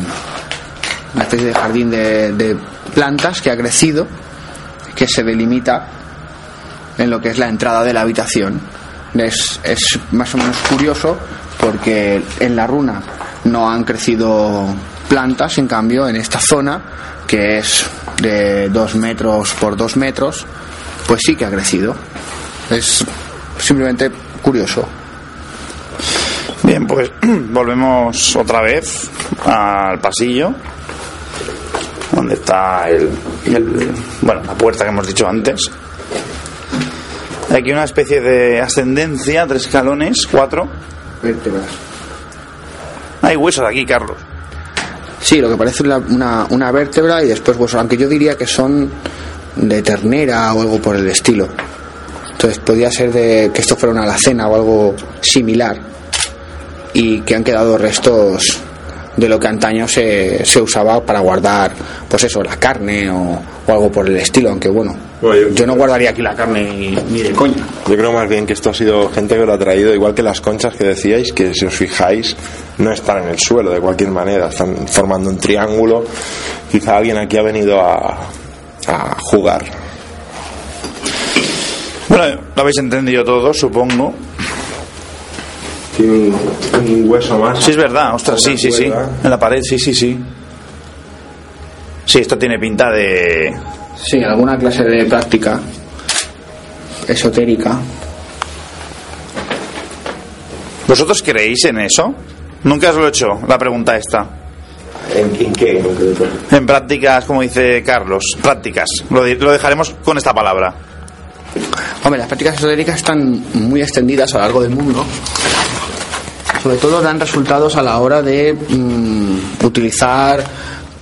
Speaker 4: una especie de jardín de, plantas que ha crecido, que se delimita en lo que es la entrada de la habitación. Es más o menos curioso porque en la runa no han crecido plantas, en cambio en esta zona, que es de dos metros por dos metros, pues sí que ha crecido. Es simplemente curioso.
Speaker 2: Bien, pues volvemos otra vez al pasillo donde está el, el- bueno la puerta que hemos dicho antes. Aquí una especie de ascendencia, tres escalones, cuatro. Hay huesos aquí, Carlos.
Speaker 4: Sí, lo que parece una, una, vértebra y después huesos, aunque yo diría que son de ternera o algo por el estilo. Entonces podría ser de que esto fuera una alacena o algo similar y que han quedado restos de lo que antaño se, se usaba para guardar, pues eso, la carne o, o algo por el estilo, aunque bueno,
Speaker 3: Bueno, yo-
Speaker 4: yo no guardaría aquí la carne ni, ni de coña.
Speaker 3: Yo creo más bien que esto ha sido gente que lo ha traído, igual que las conchas que decíais, que si os fijáis no están en el suelo de cualquier manera, están formando un triángulo. Quizá alguien aquí ha venido a, a jugar.
Speaker 2: Bueno, lo habéis entendido todo, supongo.
Speaker 3: Tiene un, un hueso más.
Speaker 2: Sí, es verdad, ostras, sí, sí, sí. En la pared, sí, sí, sí. Sí, esto tiene pinta de...
Speaker 4: Sí, alguna clase de práctica esotérica.
Speaker 2: ¿Vosotros creéis en eso? Nunca os lo he hecho, la pregunta esta.
Speaker 3: ¿En, en qué en concreto?
Speaker 2: En prácticas, como dice Carlos, prácticas. Lo dejaremos con esta palabra.
Speaker 4: Hombre, las prácticas esotéricas están muy extendidas a lo largo del mundo. Sobre todo dan resultados a la hora de mm, utilizar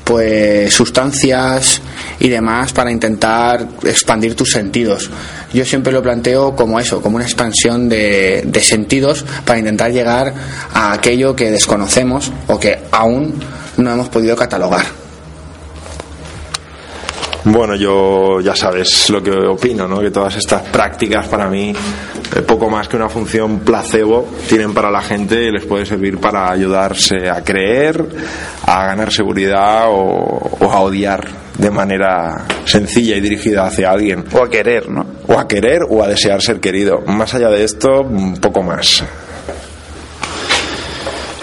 Speaker 4: pues sustancias y demás para intentar expandir tus sentidos. Yo siempre lo planteo como eso, como una expansión de, sentidos para intentar llegar a aquello que desconocemos o que aún no hemos podido catalogar.
Speaker 3: Bueno, yo ya sabes lo que opino, ¿no? Que todas estas prácticas para mí, eh, poco más que una función placebo, tienen para la gente y les puede servir para ayudarse a creer, a ganar seguridad o a odiar de manera sencilla y dirigida hacia alguien.
Speaker 2: O a querer, ¿no?
Speaker 3: O a querer o a desear ser querido. Más allá de esto, un poco más.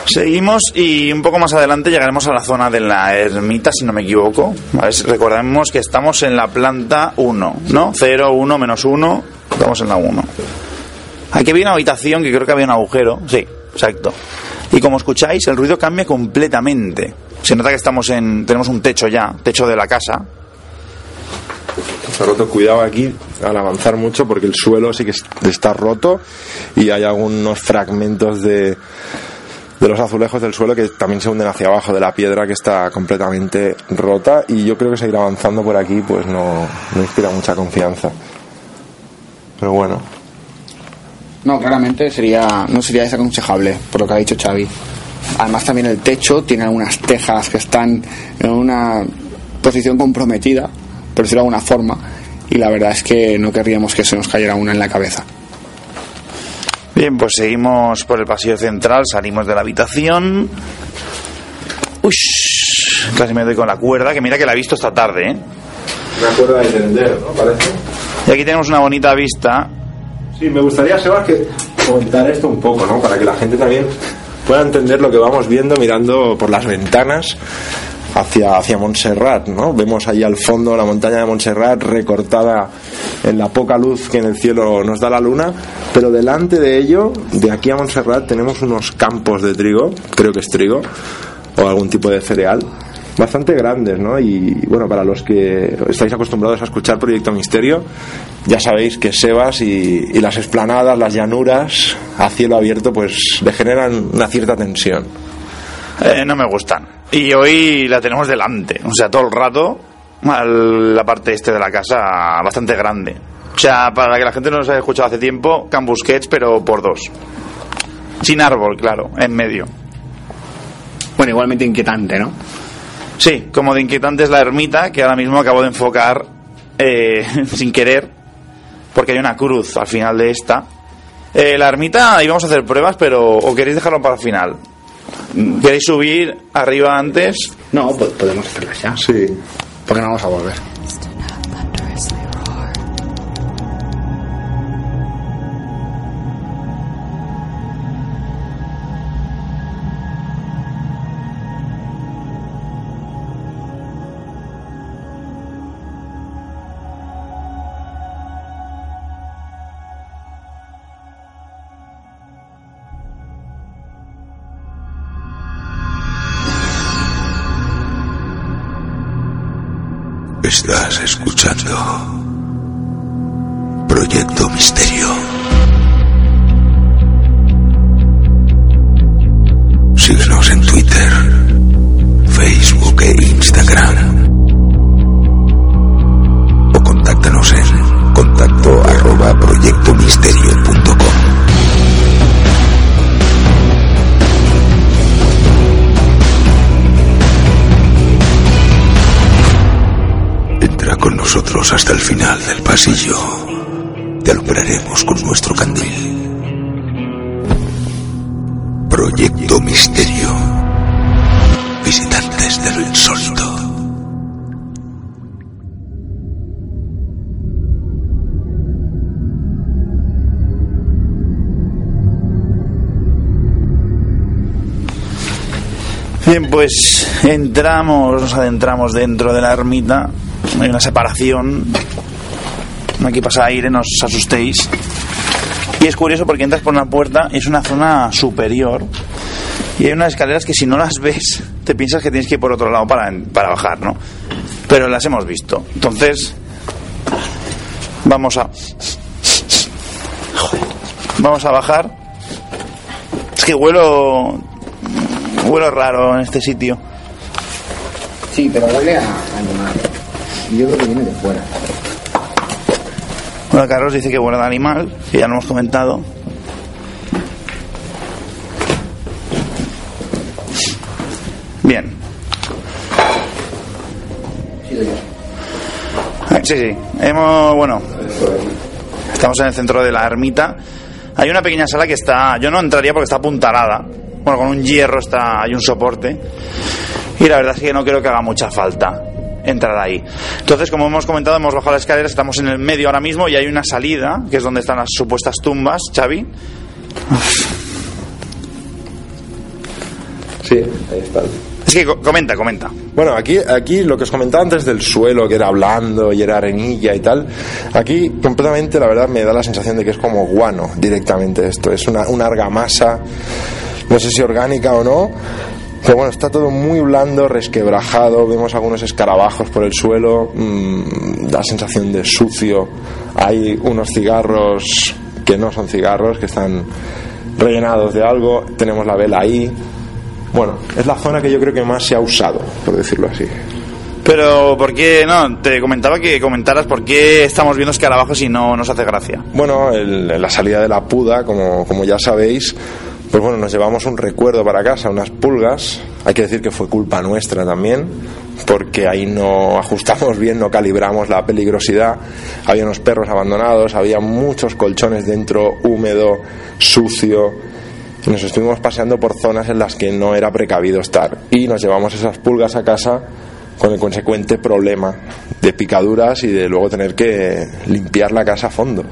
Speaker 2: Seguimos y un poco más adelante llegaremos a la zona de la ermita, si no me equivoco. ¿Vale? Recordemos que estamos en la planta 1, ¿no? 0, 1, menos 1. Estamos en la 1. Aquí había una habitación que creo que había un agujero. Sí, exacto. Y como escucháis, el ruido cambia completamente. Se nota que estamos en. Tenemos un techo ya, techo de la casa.
Speaker 3: Está roto, cuidado aquí al avanzar mucho porque el suelo sí que es- está roto y hay algunos fragmentos de, de los azulejos del suelo que también se hunden hacia abajo de la piedra que está completamente rota y yo creo que seguir avanzando por aquí pues no, no inspira mucha confianza. Pero bueno,
Speaker 4: No, claramente sería, no sería desaconsejable, por lo que ha dicho Xavi. Además también el techo tiene algunas tejas que están en una posición comprometida, por decirlo de alguna forma, y la verdad es que no querríamos que se nos cayera una en la cabeza.
Speaker 2: Bien, pues seguimos por el pasillo central, salimos de la habitación. Uy, casi me doy con la cuerda, que mira que la he visto esta tarde, ¿eh?
Speaker 3: una cuerda de tender, ¿no? Parece.
Speaker 2: Y aquí tenemos una bonita vista.
Speaker 3: Sí, me gustaría, Sebas, que comentar esto un poco, ¿no? Para que la gente también pueda entender lo que vamos viendo mirando por las ventanas hacia, hacia Montserrat, ¿no? Vemos ahí al fondo la montaña de Montserrat recortada en la poca luz que en el cielo nos da la luna, pero delante de ello, de aquí a Montserrat, tenemos unos campos de trigo, creo que es trigo, o algún tipo de cereal, bastante grandes, ¿no? Y bueno, para los que estáis acostumbrados a escuchar Proyecto Misterio, ya sabéis que Sebas y, y las esplanadas, las llanuras a cielo abierto, pues le generan una cierta tensión.
Speaker 2: Eh, no me gustan. Y hoy la tenemos delante, o sea, todo el rato, la parte este de la casa, bastante grande. O sea, para que la gente no nos haya escuchado hace tiempo, Can Busquets, pero por dos. Sin árbol, claro, en medio.
Speaker 4: Bueno, igualmente inquietante, ¿no?
Speaker 2: Sí, como de inquietante es la ermita, que ahora mismo acabo de enfocar eh, sin querer, porque hay una cruz al final de esta. Eh, la ermita íbamos a hacer pruebas, pero ¿o queréis dejarlo para el final? ¿Queréis subir arriba antes?
Speaker 4: No, po- podemos hacerlas ya.
Speaker 3: Sí.
Speaker 4: Porque no vamos a volver.
Speaker 2: Entramos, nos adentramos dentro de la ermita. Hay una separación. Aquí pasa aire, no os asustéis. Y es curioso porque entras por una puerta es una zona superior. Y hay unas escaleras que si no las ves, te piensas que tienes que ir por otro lado para, para bajar, ¿no? Pero las hemos visto. Entonces, vamos a... Vamos a bajar. Es que huelo... Huelo raro en este sitio.
Speaker 4: Sí, pero huele a animal. Yo creo que viene de fuera.
Speaker 2: Bueno, Carlos dice que huele de animal, que ya lo hemos comentado. Bien. Eh, Sí, sí. Hemos, bueno, estamos en el centro de la ermita. Hay una pequeña sala que está, yo no entraría porque está apuntalada. Bueno, con un hierro está, hay un soporte. Y la verdad es que no creo que haga mucha falta entrar ahí. Entonces, como hemos comentado, hemos bajado las escaleras, estamos en el medio ahora mismo y hay una salida, que es donde están las supuestas tumbas, Xavi.
Speaker 3: Sí, ahí está.
Speaker 2: Es que co- comenta, comenta.
Speaker 3: Bueno, aquí, aquí lo que os comentaba antes del suelo, que era blando y era arenilla y tal, aquí completamente la verdad me da la sensación de que es como guano directamente esto, es una, una argamasa, no sé si orgánica o no, pero bueno, está todo muy blando, resquebrajado, vemos algunos escarabajos por el suelo, mm, da sensación de sucio, hay unos cigarros que no son cigarros, que están rellenados de algo, tenemos la vela ahí, bueno, es la zona que yo creo que más se ha usado, por decirlo así.
Speaker 2: Pero, ¿por qué? No, te comentaba que comentaras por qué estamos viendo escarabajos y no nos hace gracia.
Speaker 3: Bueno, el- la salida de la puda, como, como ya sabéis, pues bueno, nos llevamos un recuerdo para casa, unas pulgas. Hay que decir que fue culpa nuestra también, porque ahí no ajustamos bien, no calibramos la peligrosidad. Había unos perros abandonados, había muchos colchones dentro, húmedo, sucio. Nos estuvimos paseando por zonas en las que no era precavido estar. Y nos llevamos esas pulgas a casa con el consecuente problema de picaduras y de luego tener que limpiar la casa a fondo.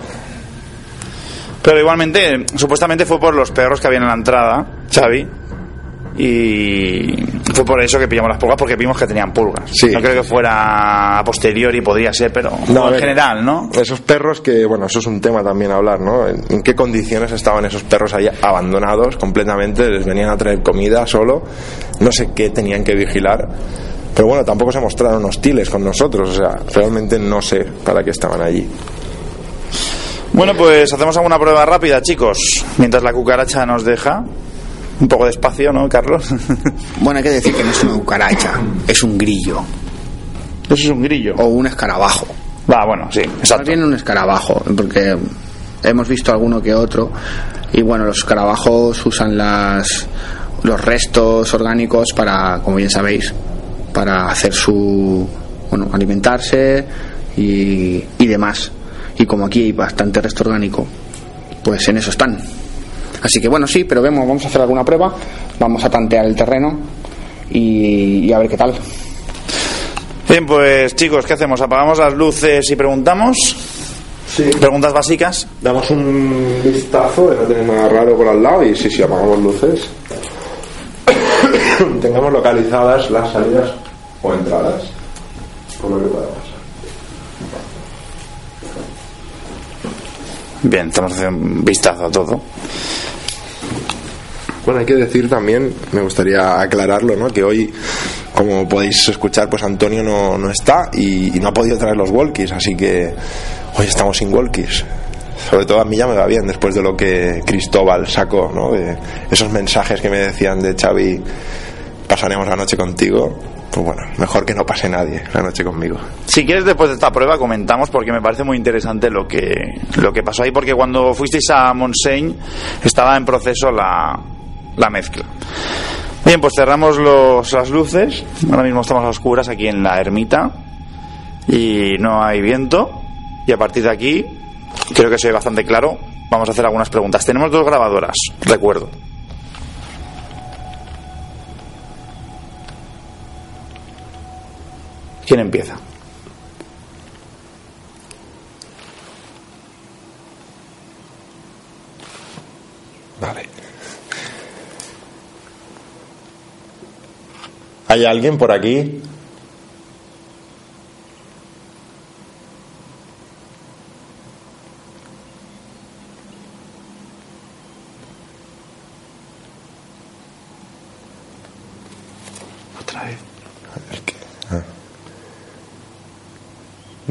Speaker 2: Pero igualmente, supuestamente fue por los perros que habían en la entrada, Xavi. Y fue por eso que pillamos las pulgas, porque vimos que tenían pulgas.
Speaker 3: Sí.
Speaker 2: No creo que fuera a posteriori, podría ser, pero
Speaker 3: No,
Speaker 2: en
Speaker 3: ver,
Speaker 2: general, ¿no?
Speaker 3: Esos perros que, bueno, eso es un tema también a hablar, ¿no? ¿En, en qué condiciones estaban esos perros ahí abandonados completamente? Les venían a traer comida solo, no sé qué tenían que vigilar, Pero bueno, tampoco se mostraron hostiles con nosotros, o sea, realmente no sé para qué estaban allí.
Speaker 2: Bueno, pues hacemos alguna prueba rápida, chicos. Mientras la cucaracha nos deja. Un poco de espacio, ¿no, Carlos?
Speaker 4: Bueno, hay que decir que no es una cucaracha, es un grillo
Speaker 2: Eso es un grillo.
Speaker 4: o un escarabajo.
Speaker 2: Va, bueno, sí,
Speaker 4: Más
Speaker 2: exacto.
Speaker 4: bien un escarabajo, porque hemos visto alguno que otro. Y bueno, los escarabajos usan las, los restos orgánicos para, como bien sabéis, para hacer su. bueno, alimentarse y, y demás. Y como aquí hay bastante resto orgánico, pues en eso están. Así que bueno, sí, pero vemos, vamos a hacer alguna prueba, vamos a tantear el terreno y, y a ver qué tal.
Speaker 2: Bien, pues chicos, ¿qué hacemos? ¿Apagamos las luces y preguntamos?
Speaker 3: Sí.
Speaker 2: ¿Preguntas básicas?
Speaker 3: Damos un vistazo de no tener nada raro por al lado y sí, sí, apagamos luces. Tengamos localizadas las salidas o entradas. Por lo que pueda
Speaker 2: Bien, estamos haciendo un vistazo a todo.
Speaker 3: Bueno, hay que decir también, me gustaría aclararlo, ¿no? Que hoy, como podéis escuchar, pues Antonio no, no está y, no ha podido traer los walkies, así que hoy estamos sin walkies. Sobre todo a mí ya me va bien después de lo que Cristóbal sacó, ¿no? De esos mensajes que me decían de Xavi, pasaremos la noche contigo. Pues bueno, mejor que no pase nadie la noche conmigo.
Speaker 2: Si quieres, después de esta prueba comentamos porque me parece muy interesante lo que, lo que pasó ahí, porque cuando fuisteis a Montseny estaba en proceso la, la mezcla. Bien, pues cerramos los, las luces. Ahora mismo estamos a oscuras aquí en la ermita y no hay viento. Y a partir de aquí, creo que se ve bastante claro. Vamos a hacer algunas preguntas. Tenemos dos grabadoras, recuerdo. ¿Quién empieza?
Speaker 3: Vale. ¿Hay alguien por aquí?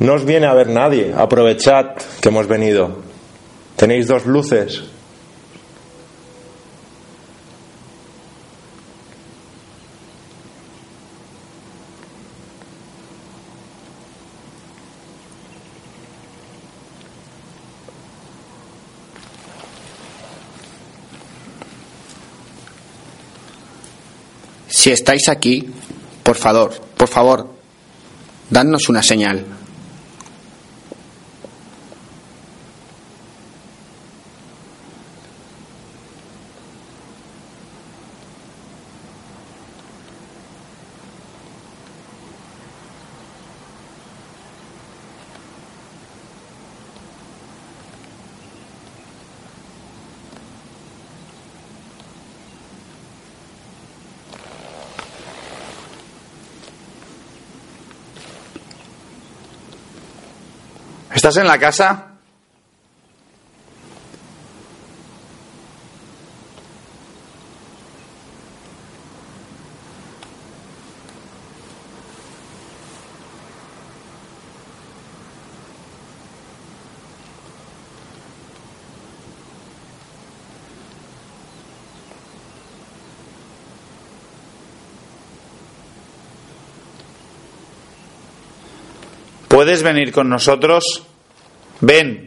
Speaker 3: No os viene a ver nadie. Aprovechad que hemos venido. Tenéis dos luces.
Speaker 4: Si estáis aquí, por favor, por favor, dadnos una señal.
Speaker 2: ¿Estás en la casa? ¿Puedes venir con nosotros? Ven.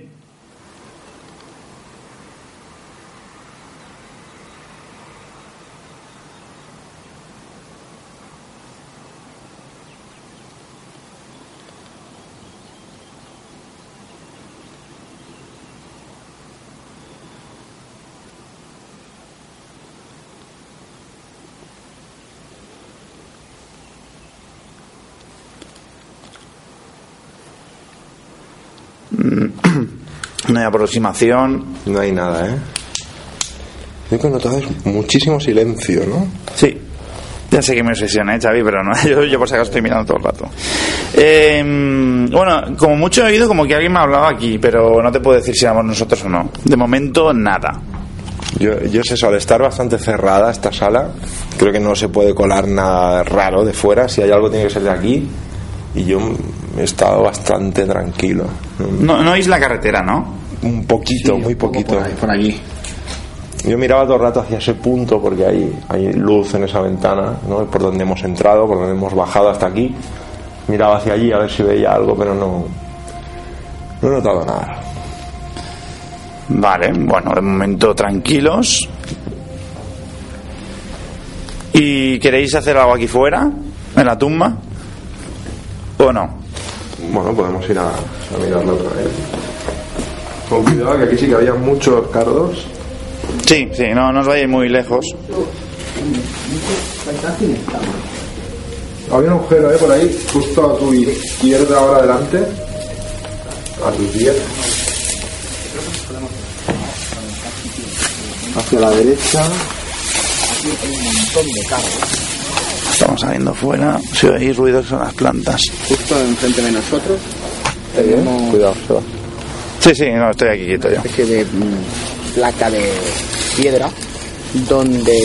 Speaker 2: No hay aproximación.
Speaker 3: No hay nada, ¿eh? Lo que he notado es muchísimo silencio, ¿no?
Speaker 2: Sí. Ya sé que me obsesiona, ¿eh, Xavi, pero no, yo, yo por si acaso estoy mirando todo el rato. Eh, bueno, como mucho he oído como que alguien me ha hablado aquí, pero no te puedo decir si éramos nosotros o no. De momento, nada.
Speaker 3: Yo, yo es eso, al estar bastante cerrada esta sala, creo que no se puede colar nada raro de fuera. Si hay algo, tiene que ser de aquí. Y yo he estado bastante tranquilo.
Speaker 2: No, no oís la carretera, ¿no?
Speaker 3: Un poquito,
Speaker 4: Sí,
Speaker 3: muy poquito.
Speaker 4: Por, ahí, por allí.
Speaker 3: Yo miraba todo el rato hacia ese punto porque hay, hay luz en esa ventana, ¿no? Por donde hemos entrado, por donde hemos bajado hasta aquí. Miraba hacia allí a ver si veía algo, pero no, no he notado nada.
Speaker 2: Vale, bueno, de momento tranquilos. ¿Y queréis hacer algo aquí fuera? ¿En la tumba? ¿O no?
Speaker 3: Bueno, podemos ir a, a mirarlo otra vez. Con cuidado que aquí sí que había muchos cardos.
Speaker 2: Sí, sí, no, no os vayáis muy lejos.
Speaker 3: Había un agujero ¿eh? por ahí, justo a tu izquierda ahora adelante. A tu izquierda. Hacia la derecha.
Speaker 2: Estamos saliendo fuera. Si oís ruidos son las plantas.
Speaker 4: Justo enfrente de nosotros
Speaker 3: ¿Eh?
Speaker 4: tenemos
Speaker 3: Cuidado, Seba.
Speaker 2: Sí, sí, no, estoy aquí quieto yo.
Speaker 4: una especie de mm, placa de piedra donde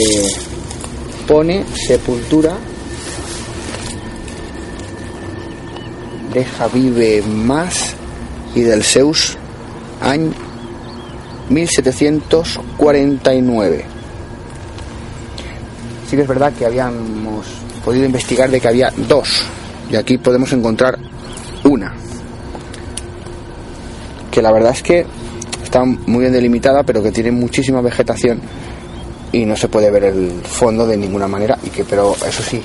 Speaker 4: pone sepultura de Javive Más y del Zeus año 1749. Sí que es verdad que habíamos podido investigar de que había dos y aquí podemos encontrar una que la verdad es que está muy bien delimitada, pero que tiene muchísima vegetación y no se puede ver el fondo de ninguna manera. Y que, pero eso sí.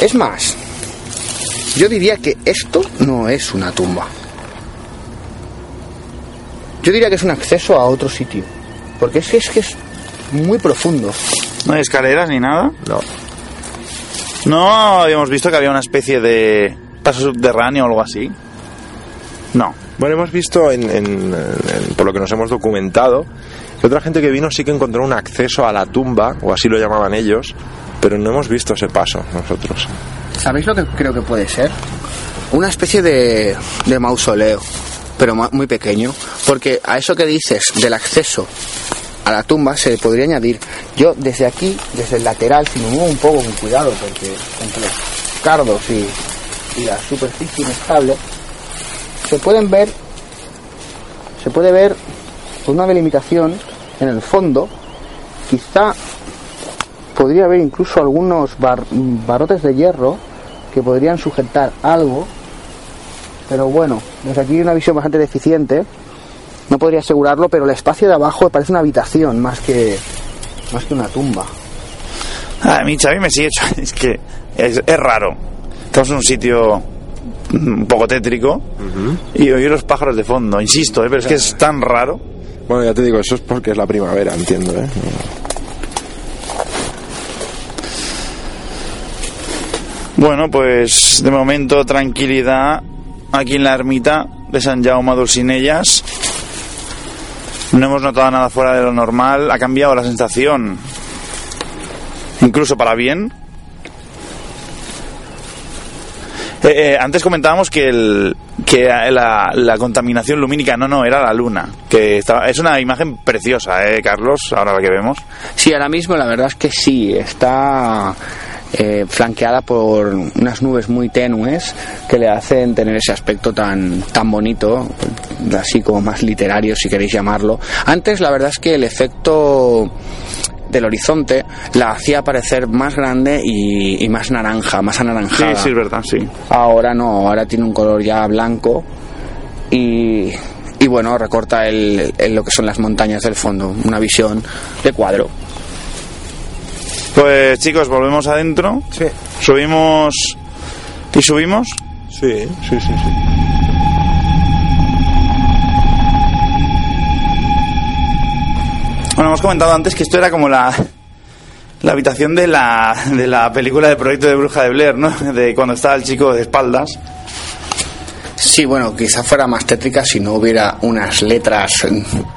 Speaker 4: Es más, yo diría que esto no es una tumba. Yo diría que es un acceso a otro sitio, porque es que es, que es muy profundo.
Speaker 2: ¿No hay escaleras ni nada?
Speaker 3: No.
Speaker 2: No habíamos visto que había una especie de paso subterráneo o algo así. No.
Speaker 3: Bueno, hemos visto, en, en- en- por lo que nos hemos documentado, que otra gente que vino sí que encontró un acceso a la tumba, o así lo llamaban ellos, pero no hemos visto ese paso nosotros.
Speaker 4: ¿Sabéis lo que creo que puede ser? Una especie de, de mausoleo, pero muy pequeño. Porque a eso que dices del acceso a la tumba se podría añadir. Yo desde aquí, desde el lateral, si me muevo un poco con cuidado, porque entre los cardos y, la superficie inestable, se pueden ver, se puede ver una delimitación en el fondo. Quizá podría haber incluso algunos bar- barrotes de hierro que podrían sujetar algo. Pero bueno, desde aquí una visión bastante deficiente. No podría asegurarlo, pero el espacio de abajo parece una habitación más que más que una tumba.
Speaker 2: A mí, Xavi, me sigue hecho. Es que es, es raro. Estamos en un sitio un poco tétrico y oír los pájaros de fondo. Insisto, ¿eh? pero es que es tan raro.
Speaker 3: Bueno, ya te digo, eso es porque es la primavera, entiendo, ¿eh?
Speaker 2: Bueno, pues de momento tranquilidad aquí en la ermita de San Jaume Dulcinellas. No hemos notado nada fuera de lo normal. Ha cambiado la sensación, incluso para bien. Eh, eh, antes comentábamos que, el, que la, contaminación lumínica, no, no, era la luna. Que estaba, es una imagen preciosa, ¿eh, Carlos? Ahora la que vemos.
Speaker 4: Sí, ahora mismo la verdad es que sí, está eh, flanqueada por unas nubes muy tenues que le hacen tener ese aspecto tan, tan bonito, así como más literario si queréis llamarlo. Antes la verdad es que el efecto del horizonte la hacía parecer más grande y, y más naranja, más
Speaker 2: Sí,
Speaker 4: anaranjada.
Speaker 2: sí, es verdad, sí.
Speaker 4: Ahora no, ahora tiene un color ya blanco y, y bueno, recorta el, el- lo que son las montañas del fondo, una visión de cuadro.
Speaker 2: Pues chicos, volvemos adentro.
Speaker 3: Sí.
Speaker 2: Subimos. ¿Y subimos?
Speaker 3: Sí, sí, sí, sí.
Speaker 2: Bueno, hemos comentado antes que esto era como la, la habitación de la, de la película de Proyecto de Bruja de Blair, ¿no? De cuando estaba el chico de espaldas.
Speaker 4: Sí, bueno, quizá fuera más tétrica si no hubiera unas letras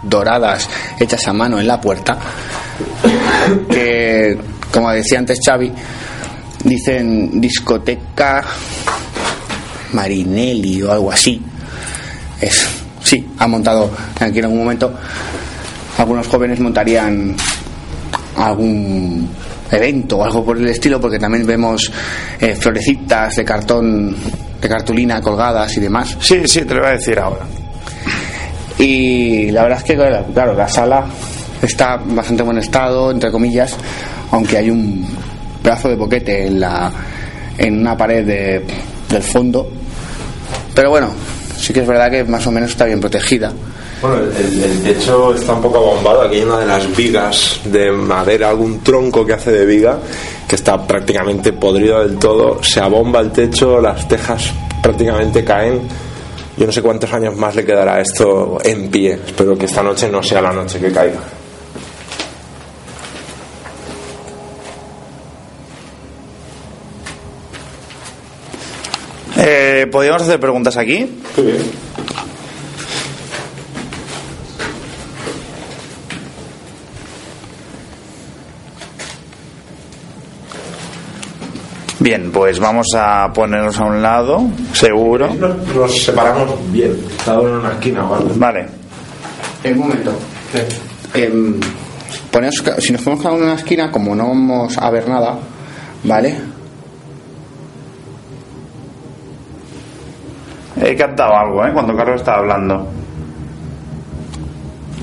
Speaker 4: doradas hechas a mano en la puerta, que, como decía antes Xavi, dicen discoteca Marinelli o algo así. Es, sí, ha montado aquí en algún momento. algunos jóvenes montarían algún evento o algo por el estilo, porque también vemos eh, florecitas de cartón, de cartulina colgadas y demás.
Speaker 2: Sí, sí, te lo voy a decir ahora.
Speaker 4: Y la verdad es que, claro, la sala está bastante buen estado, entre comillas, aunque hay un pedazo de boquete en, la, en una pared de- del fondo. Pero bueno, sí que es verdad que más o menos está bien protegida.
Speaker 3: Bueno, el, techo está un poco abombado. Aquí hay una de las vigas de madera, algún tronco que hace de viga, que está prácticamente podrido del todo. Se abomba el techo, las tejas prácticamente caen. Yo no sé cuántos años más le quedará esto en pie. Espero que esta noche no sea la noche que caiga.
Speaker 2: Eh, ¿Podríamos hacer preguntas aquí? Bien, pues vamos a ponernos a un lado, seguro.
Speaker 3: Nos, nos separamos bien, cada uno en una esquina o algo.
Speaker 2: Vale.
Speaker 4: Un momento. Poneos ca- si nos ponemos cada uno en una esquina, como no vamos a ver nada, ¿vale?
Speaker 2: He captado algo, ¿eh? Cuando Carlos estaba hablando.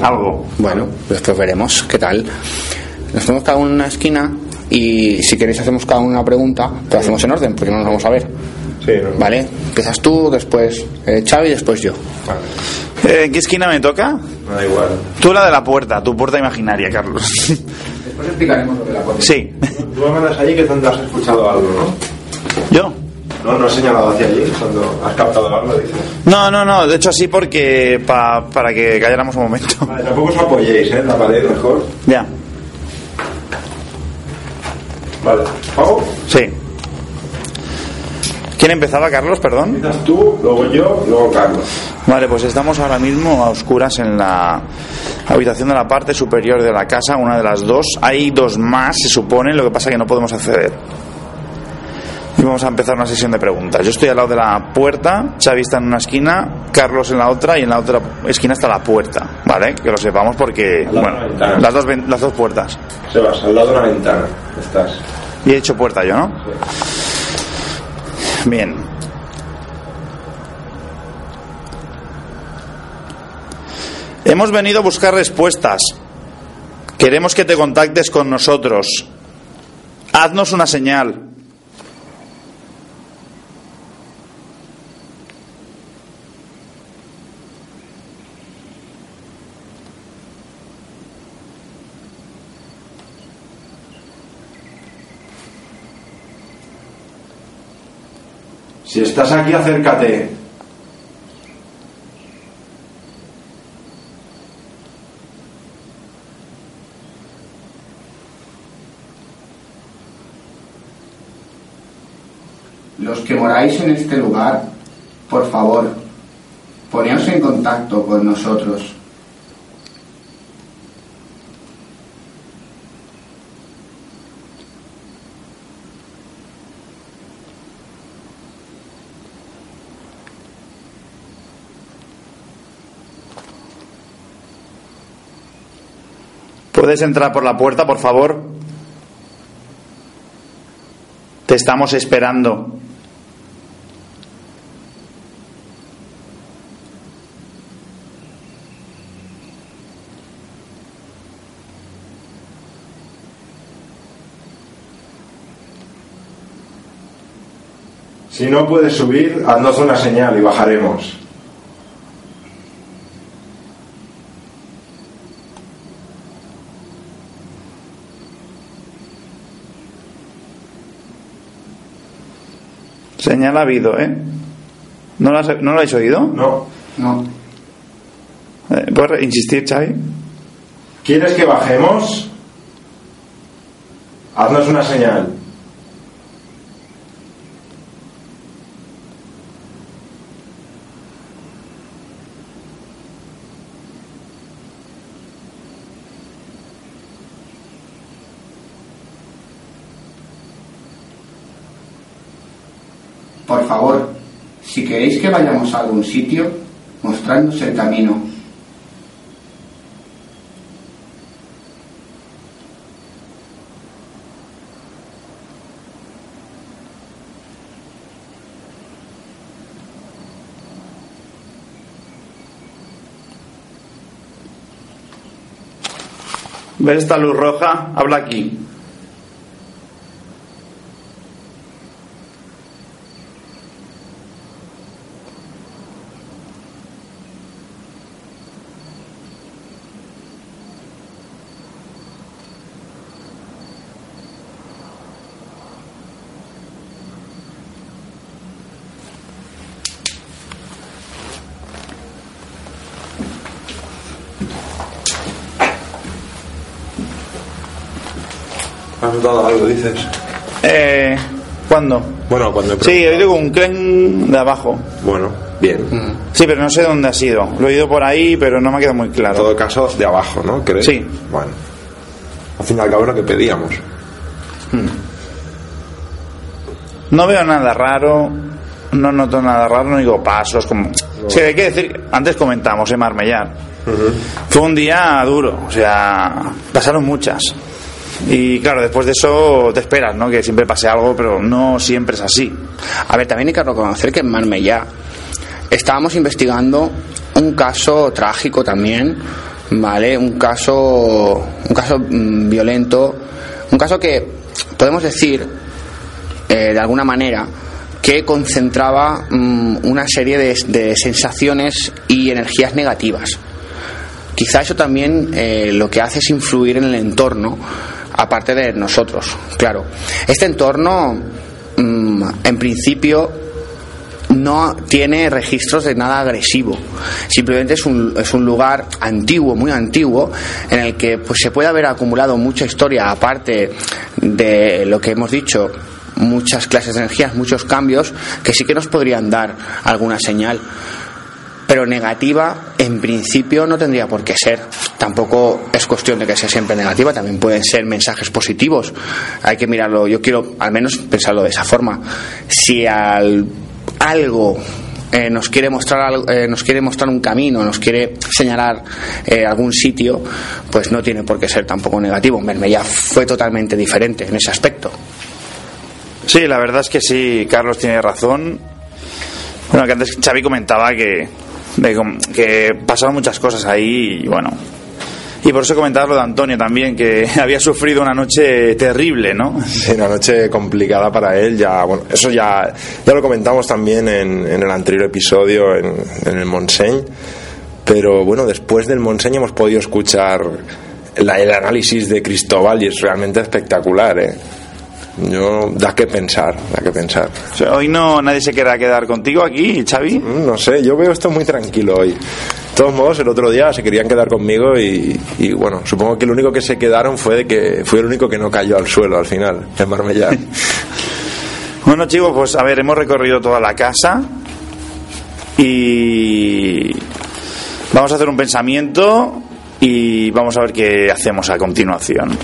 Speaker 2: Algo.
Speaker 4: Bueno, después veremos qué tal. Nos ponemos cada uno en una esquina y si queréis hacemos cada uno una pregunta, pero hacemos en orden porque no nos vamos a ver.
Speaker 3: Sí, no-
Speaker 4: ¿Vale? Empiezas tú, después eh, Xavi y después yo.
Speaker 3: vale,
Speaker 2: Eh, ¿En qué esquina me toca?
Speaker 3: me da igual.
Speaker 2: Tú la de la puerta, tu puerta imaginaria, Carlos.
Speaker 4: Después explicaremos lo de la
Speaker 2: sí.
Speaker 3: Tú me mandas allí que tendrás escuchado algo, ¿no?
Speaker 2: ¿Yo?
Speaker 3: No, no has señalado hacia allí cuando has captado algo, dices.
Speaker 2: No, no, no. De hecho, sí, porque pa- para que calláramos un momento.
Speaker 3: Vale, tampoco os apoyéis, ¿eh? La pared, mejor.
Speaker 2: ya.
Speaker 3: Vale. ¿Pago?
Speaker 2: Sí. ¿Quién empezaba, Carlos? Perdón.
Speaker 3: Empiezas tú, luego yo, luego Carlos.
Speaker 2: Vale, pues estamos ahora mismo a oscuras en la habitación de la parte superior de la casa, una de las dos. Hay dos más, se supone, lo que pasa es que no podemos acceder. Y vamos a empezar una sesión de preguntas. Yo estoy al lado de la puerta, Xavi está en una esquina, Carlos en la otra y en la otra esquina está la puerta, ¿vale? Que lo sepamos porque, bueno,
Speaker 3: la
Speaker 2: las dos, las dos puertas.
Speaker 3: Sebas, al lado de una ventana. Estás.
Speaker 2: Y he hecho puerta yo, ¿no? Bien. Hemos venido a buscar respuestas. Queremos que te contactes con nosotros. Haznos una señal.
Speaker 3: Si estás aquí, acércate.
Speaker 4: Los que moráis en este lugar, por favor, poneos en contacto con nosotros.
Speaker 2: ¿Puedes entrar por la puerta, por favor? Te estamos esperando.
Speaker 3: Si no puedes subir, haznos una señal y bajaremos.
Speaker 2: Señal ha habido, ¿eh? ¿No lo, has- ¿no lo habéis oído?
Speaker 3: No.
Speaker 4: No.
Speaker 2: Eh, ¿Puedes insistir, Xavi?
Speaker 3: ¿Quieres que bajemos? Haznos una señal.
Speaker 4: Por favor, si queréis que vayamos a algún sitio, mostradnos el camino.
Speaker 2: ¿Ves esta luz roja? Habla aquí.
Speaker 3: Notado algo, dices?
Speaker 2: Eh, ¿Cuándo?
Speaker 3: Bueno, cuando he
Speaker 2: Sí, he
Speaker 3: preguntado-
Speaker 2: oído un clen de abajo.
Speaker 3: Bueno, bien.
Speaker 2: Sí, pero no sé dónde ha sido. Lo he oído por ahí, pero no me ha quedado muy
Speaker 3: En
Speaker 2: claro.
Speaker 3: todo caso, de abajo, ¿no? ¿Crees?
Speaker 2: Sí.
Speaker 3: Bueno. Al fin y al cabo es lo que pedíamos.
Speaker 2: No veo nada raro, no noto nada raro, no digo pasos. Como... Sí, hay que decir, antes comentamos en Marmellar. Fue un día duro, o sea, pasaron muchas. Y claro, después de eso te esperas, ¿no? Que siempre pase algo, pero no siempre es así.
Speaker 4: A ver, también hay que reconocer que en Marbella estábamos investigando un caso trágico también, ¿vale? Un caso, un caso mm, violento, un caso que podemos decir, eh, de alguna manera, que concentraba mm, una serie de, de sensaciones y energías negativas. Quizá eso también eh, lo que hace es influir en el entorno, aparte de nosotros, claro. Este entorno, mm, en principio, no tiene registros de nada agresivo. Simplemente es un, es un lugar antiguo, muy antiguo, en el que pues, se puede haber acumulado mucha historia, aparte de lo que hemos dicho, muchas clases de energías, muchos cambios, que sí que nos podrían dar alguna señal pero negativa en principio no tendría por qué ser. Tampoco es cuestión de que sea siempre negativa, también pueden ser mensajes positivos. Hay que mirarlo, yo quiero al menos pensarlo de esa forma. Si al, algo eh, nos quiere mostrar eh, nos quiere mostrar un camino, nos quiere señalar eh, algún sitio, pues no tiene por qué ser tampoco negativo. Mermella fue totalmente diferente en ese aspecto.
Speaker 2: Sí, la verdad es que sí, Carlos tiene razón. Bueno, que antes Xavi comentaba que, de que pasaron muchas cosas ahí y bueno. Y por eso comentaba lo de Antonio también, que había sufrido una noche terrible, ¿no?
Speaker 3: Sí, una noche complicada para él. Ya, bueno, eso ya, ya lo comentamos también en, el anterior episodio, en, en el Monseigne. Pero bueno, después del Monseigne hemos podido escuchar la- el análisis de Cristóbal y es realmente espectacular, ¿eh? Yo, da que pensar, da que pensar.
Speaker 2: O sea, hoy no nadie se querrá quedar contigo aquí, Xavi.
Speaker 3: Mm, No sé, yo veo esto muy tranquilo hoy. De todos modos, el otro día se querían quedar conmigo y, y, bueno, supongo que lo único que se quedaron fue de que fue el único que no cayó al suelo al final, en Marbella.
Speaker 2: Bueno, chicos, pues a ver, hemos recorrido toda la casa y vamos a hacer un pensamiento y vamos a ver qué hacemos a continuación.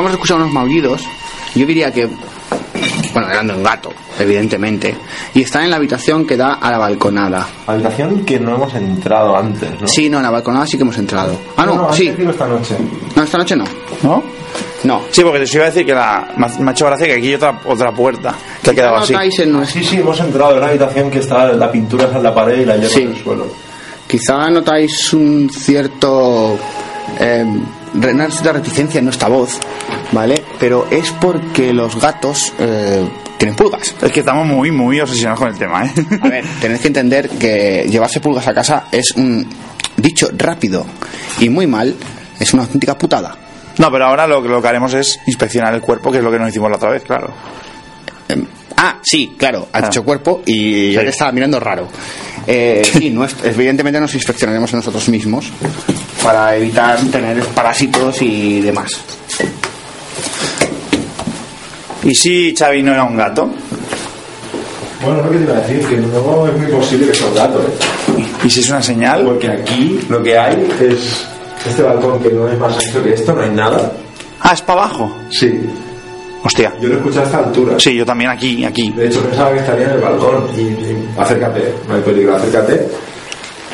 Speaker 4: Acabamos de escuchar unos maullidos. Yo diría que, bueno, eran de un gato, evidentemente. Y están en la habitación que da a la balconada.
Speaker 3: Habitación que no hemos entrado antes, ¿no?
Speaker 4: Sí, no, en la balconada sí que hemos entrado. Ah, no, sí.
Speaker 3: esta noche.
Speaker 4: No, esta noche no.
Speaker 2: ¿No?
Speaker 4: No.
Speaker 2: Sí, porque les iba a decir que la, me ha- hecho gracia que aquí hay otra, otra puerta que ha quedado así.
Speaker 4: notáis en nuestra-
Speaker 3: Sí, sí, hemos entrado en una habitación que está la pintura es en la pared y la hierba
Speaker 4: Sí.
Speaker 3: en el suelo.
Speaker 4: Quizá notáis un cierto. Eh, una cierta reticencia en nuestra voz, ¿vale? Pero es porque los gatos eh, tienen pulgas.
Speaker 2: Es que estamos muy, muy obsesionados con el tema, ¿eh?
Speaker 4: A ver, tenéis que entender que llevarse pulgas a casa es un dicho rápido y muy mal, es una auténtica putada.
Speaker 2: No, pero ahora lo, que- lo que haremos es inspeccionar el cuerpo, que es lo que nos hicimos la otra vez, claro.
Speaker 4: Em, ah, sí, claro, has
Speaker 2: Ah.
Speaker 4: dicho cuerpo y yo te estaba mirando raro. Eh, sí, evidentemente nos inspeccionaremos a nosotros mismos para evitar tener parásitos y demás.
Speaker 2: ¿Y si Xavi no era un gato?
Speaker 3: Bueno, lo que te iba a decir, que no es muy posible que sea un gato, ¿eh?
Speaker 2: ¿Y si es una señal?
Speaker 3: Porque aquí lo que hay es este balcón que no es más ancho que esto, no hay nada.
Speaker 2: Ah, es para abajo.
Speaker 3: Sí,
Speaker 2: Hostia.
Speaker 3: yo lo escuché a esta altura.
Speaker 2: Sí, yo también aquí, aquí.
Speaker 3: De hecho, pensaba que estaría en el balcón. Y, y acércate, no hay peligro, acércate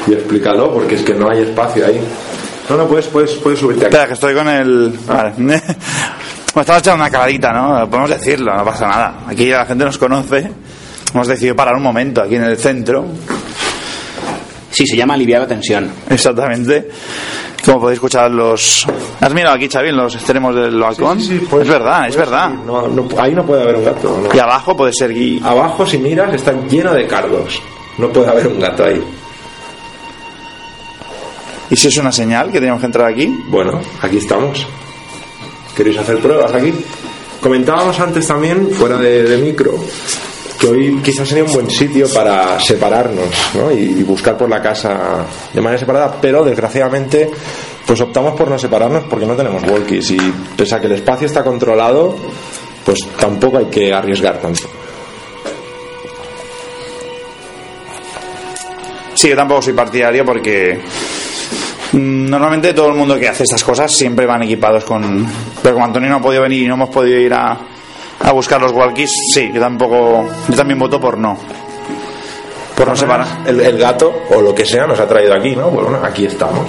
Speaker 3: y explícalo porque es que no hay espacio ahí. No, no, puedes, puedes, puedes subirte aquí.
Speaker 2: Espera, que estoy con el... Vale. Bueno, estamos echando una caladita, ¿no? Podemos decirlo, no pasa nada. Aquí la gente nos conoce. Hemos decidido parar un momento aquí en el centro.
Speaker 4: Sí, se llama aliviar la tensión.
Speaker 2: Exactamente. Como podéis escuchar los... ¿Has mirado aquí, Xavi, en los extremos del balcón?
Speaker 3: Sí, sí, sí, puedes-
Speaker 2: es verdad, es verdad.
Speaker 3: ir. No, no, ahí no puede haber un gato. no.
Speaker 2: Y abajo puede ser gui-
Speaker 3: Abajo, si miras, está lleno de cardos. No puede haber un gato ahí.
Speaker 2: ¿Y si es una señal que tenemos que entrar aquí?
Speaker 3: Bueno, aquí estamos. ¿Queréis hacer pruebas aquí? Comentábamos antes también, fuera de, de micro, que hoy quizás sería un buen sitio para separarnos ¿no? y, buscar por la casa de manera separada, pero desgraciadamente pues optamos por no separarnos porque no tenemos walkies y pese a que el espacio está controlado, pues tampoco hay que arriesgar tanto.
Speaker 2: Sí, yo tampoco soy partidario porque mm, normalmente todo el mundo que hace estas cosas siempre van equipados con... Pero como Antonio no ha podido venir y no hemos podido ir a, a buscar los walkies, sí, yo tampoco... Yo también voto por no. Por no separar.
Speaker 3: El, el gato o lo que sea nos ha traído aquí, ¿no? Bueno, aquí estamos.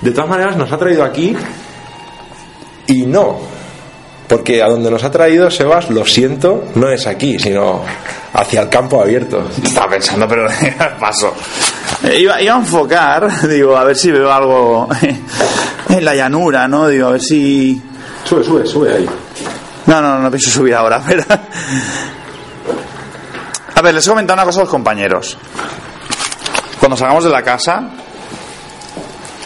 Speaker 3: De todas maneras, nos ha traído aquí y no. Porque a donde nos ha traído Sebas, lo siento, no es aquí, sino hacia el campo abierto.
Speaker 2: Estaba pensando, pero paso. Iba, iba a enfocar, digo, a ver si veo algo en la llanura, ¿no? Digo, a ver si...
Speaker 3: Sube, sube, sube ahí.
Speaker 2: No, no, no pienso subir ahora, pero... A ver, les he comentado una cosa a los compañeros. Cuando salgamos de la casa,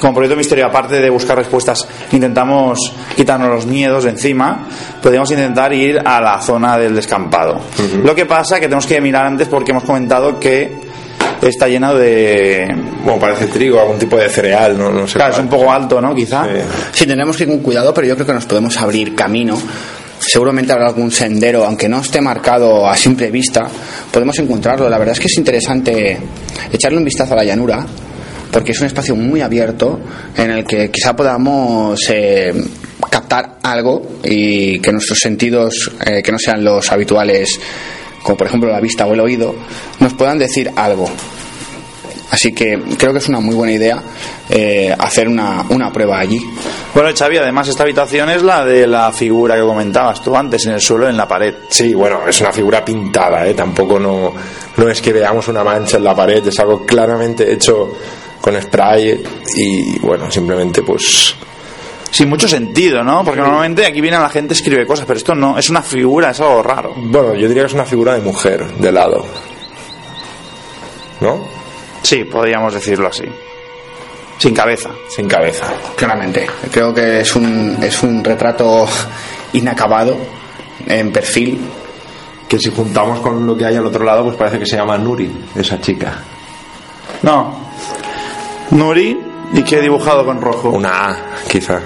Speaker 2: como proyecto misterio, aparte de buscar respuestas, intentamos quitarnos los miedos de encima, podríamos intentar ir a la zona del descampado. Lo que pasa es que tenemos que mirar antes porque hemos comentado que está lleno de...
Speaker 3: Bueno, parece trigo, algún tipo de cereal, no, no sé.
Speaker 2: Claro, es un poco alto, ¿no? Quizá.
Speaker 3: Sí.
Speaker 4: Sí, tendremos que ir con cuidado, pero yo creo que nos podemos abrir camino. Seguramente habrá algún sendero, aunque no esté marcado a simple vista, podemos encontrarlo. La verdad es que es interesante echarle un vistazo a la llanura, porque es un espacio muy abierto en el que quizá podamos eh, captar algo y que nuestros sentidos, eh, que no sean los habituales, como por ejemplo la vista o el oído, nos puedan decir algo. Así que creo que es una muy buena idea eh, hacer una, una prueba allí.
Speaker 2: Bueno, Xavi, además esta habitación es la de la figura que comentabas tú antes, en el suelo, en la pared.
Speaker 3: Sí, bueno, es una figura pintada, ¿eh? Tampoco no, no es que veamos una mancha en la pared, es algo claramente hecho con spray y, bueno, simplemente pues...
Speaker 2: Sin mucho sentido, ¿no? Porque normalmente aquí viene la gente escribe cosas, pero esto no, es una figura, es algo raro.
Speaker 3: Bueno, yo diría que es una figura de mujer, de lado. ¿No?
Speaker 2: Sí, podríamos decirlo así. Sin cabeza.
Speaker 3: Sin cabeza.
Speaker 4: Claramente. Creo que es un, es un retrato inacabado en perfil.
Speaker 3: Que si juntamos con lo que hay al otro lado, pues parece que se llama Nuri, esa chica.
Speaker 2: No. Nuri, ¿y qué he dibujado con rojo?
Speaker 3: Una A, quizá.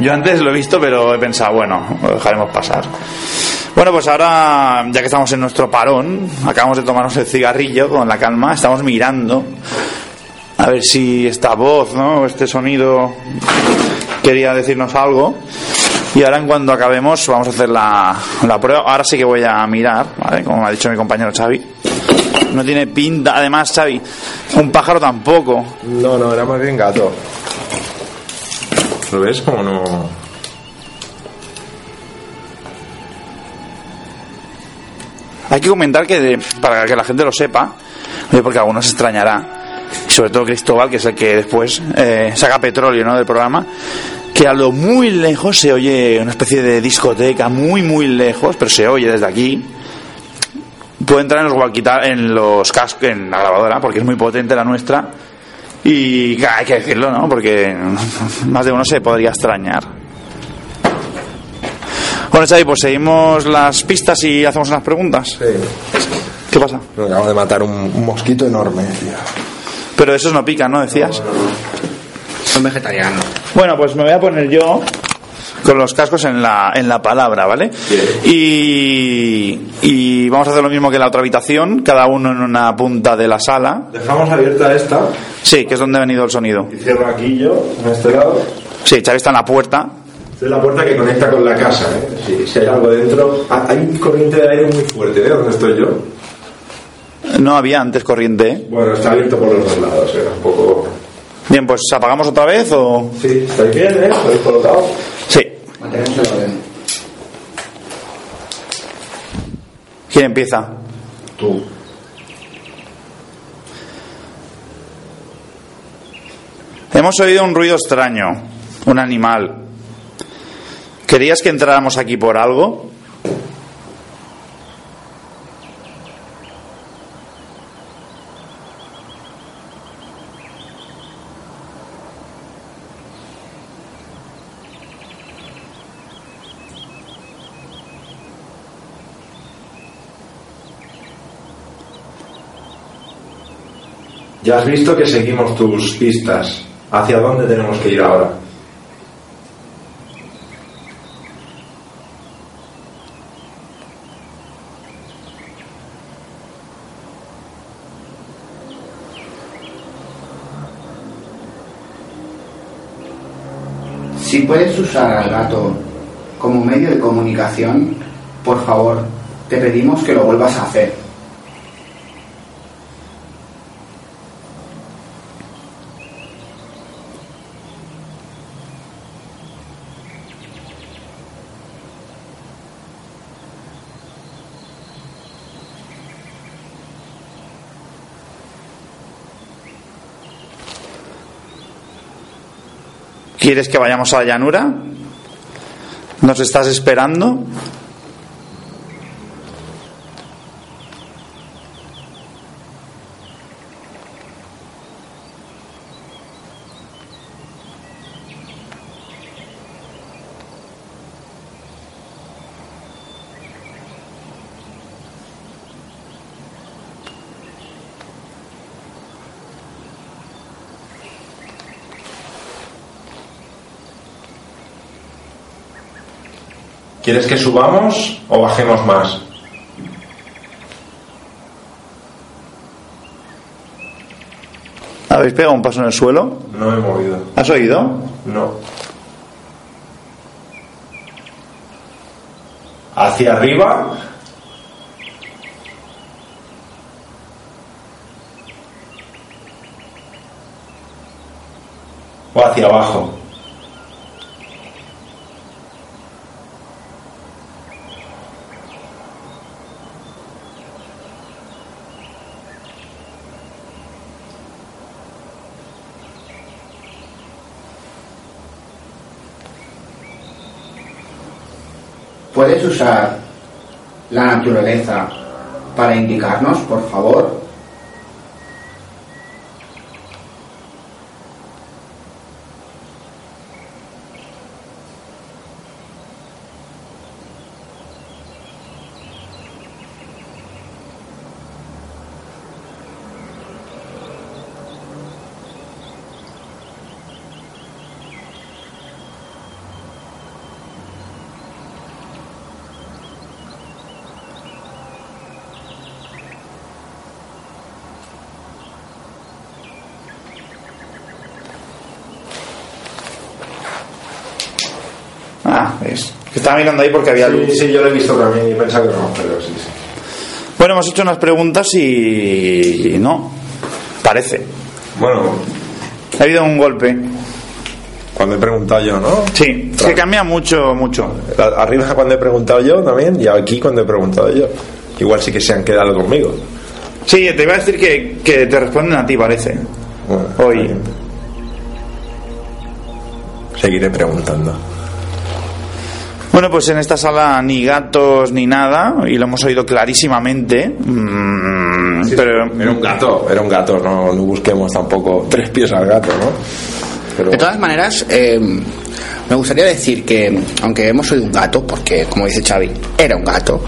Speaker 2: Yo antes lo he visto, pero he pensado, bueno, lo dejaremos pasar. Bueno, pues ahora, ya que estamos en nuestro parón, acabamos de tomarnos el cigarrillo con la calma, estamos mirando a ver si esta voz, ¿no? Este sonido quería decirnos algo. Y ahora, en cuanto acabemos, vamos a hacer la, la prueba. Ahora sí que voy a mirar, ¿vale? Como me ha dicho mi compañero Xavi. No tiene pinta, además, Xavi, un pájaro tampoco.
Speaker 3: No, no, era más bien gato. ¿Lo ves? Como no...
Speaker 2: Hay que comentar que, de- para que la gente lo sepa, porque a algunos se extrañará, y sobre todo Cristóbal, que es el que después eh, saca petróleo ¿no? del programa, que a lo muy lejos se oye una especie de discoteca, muy, muy lejos, pero se oye desde aquí. Puede entrar en los en los cascos, en la grabadora, porque es muy potente la nuestra. Y claro, hay que decirlo, ¿no? Porque más de uno se podría extrañar. Bueno, Xavi, pues seguimos las pistas y hacemos unas preguntas.
Speaker 3: Sí.
Speaker 2: ¿Qué pasa?
Speaker 3: Acabo de matar un, un mosquito enorme, tío.
Speaker 2: Pero esos no pican, ¿no? Decías.
Speaker 4: Son vegetarianos.
Speaker 2: Bueno, pues me voy a poner yo con los cascos en la, en la palabra, ¿vale? Y, y vamos a hacer lo mismo que en la otra habitación, cada uno en una punta de la sala.
Speaker 3: Dejamos abierta esta
Speaker 2: Sí, que es donde ha venido el sonido.
Speaker 3: y cierro aquí yo, en este lado.
Speaker 2: Sí, Xavi está en la puerta.
Speaker 3: Esta es la puerta que conecta con la casa, ¿eh? Si, si hay algo dentro. Ah, Hay un corriente de aire muy fuerte, ¿eh? ¿Dónde estoy yo?
Speaker 2: No había antes corriente. ¿eh?
Speaker 3: Bueno, está abierto por los dos lados, ¿eh? Un poco...
Speaker 2: Bien, pues apagamos otra vez o.
Speaker 3: Sí, estáis bien, ¿eh? ¿Estáis colocados?
Speaker 2: Sí.
Speaker 4: Mantenemos el orden.
Speaker 2: ¿Quién empieza?
Speaker 3: Tú.
Speaker 2: Hemos oído un ruido extraño, un animal. ¿Querías que entráramos aquí por algo?
Speaker 3: Ya has visto que seguimos tus pistas. ¿Hacia dónde tenemos que ir ahora?
Speaker 4: Si puedes usar al gato como medio de comunicación, por favor, te pedimos que lo vuelvas a hacer.
Speaker 2: ¿Quieres que vayamos a la llanura? ¿Nos estás esperando?
Speaker 3: ¿Quieres que subamos o bajemos más?
Speaker 2: ¿Habéis pegado un paso en el suelo?
Speaker 3: No he movido.
Speaker 2: ¿Has oído?
Speaker 3: No. Hacia arriba. O hacia abajo.
Speaker 4: ¿Puedes usar la naturaleza para indicarnos, por favor?
Speaker 2: Ah, es. Estaba mirando ahí porque había luz.
Speaker 3: Sí, sí, yo lo he visto también y pensaba que no, pero sí, sí.
Speaker 2: Bueno, hemos hecho unas preguntas y. no. Parece.
Speaker 3: Bueno,
Speaker 2: Ha habido un golpe.
Speaker 3: cuando he preguntado yo, ¿no?
Speaker 2: Sí, que cambia mucho, mucho.
Speaker 3: Arriba cuando he preguntado yo también y aquí cuando he preguntado yo. Igual sí que se han quedado conmigo.
Speaker 2: Sí, te iba a decir que, que te responden a ti, parece.
Speaker 3: Bueno,
Speaker 2: Hoy.
Speaker 3: Seguiré preguntando.
Speaker 2: Bueno, pues en esta sala ni gatos ni nada, y lo hemos oído clarísimamente. mm, pero
Speaker 3: Era un gato, era un gato, no, no busquemos tampoco tres pies al gato, ¿no? Pero,
Speaker 4: De todas maneras, eh, me gustaría decir que, aunque hemos oído un gato, porque como dice Xavi, era un gato,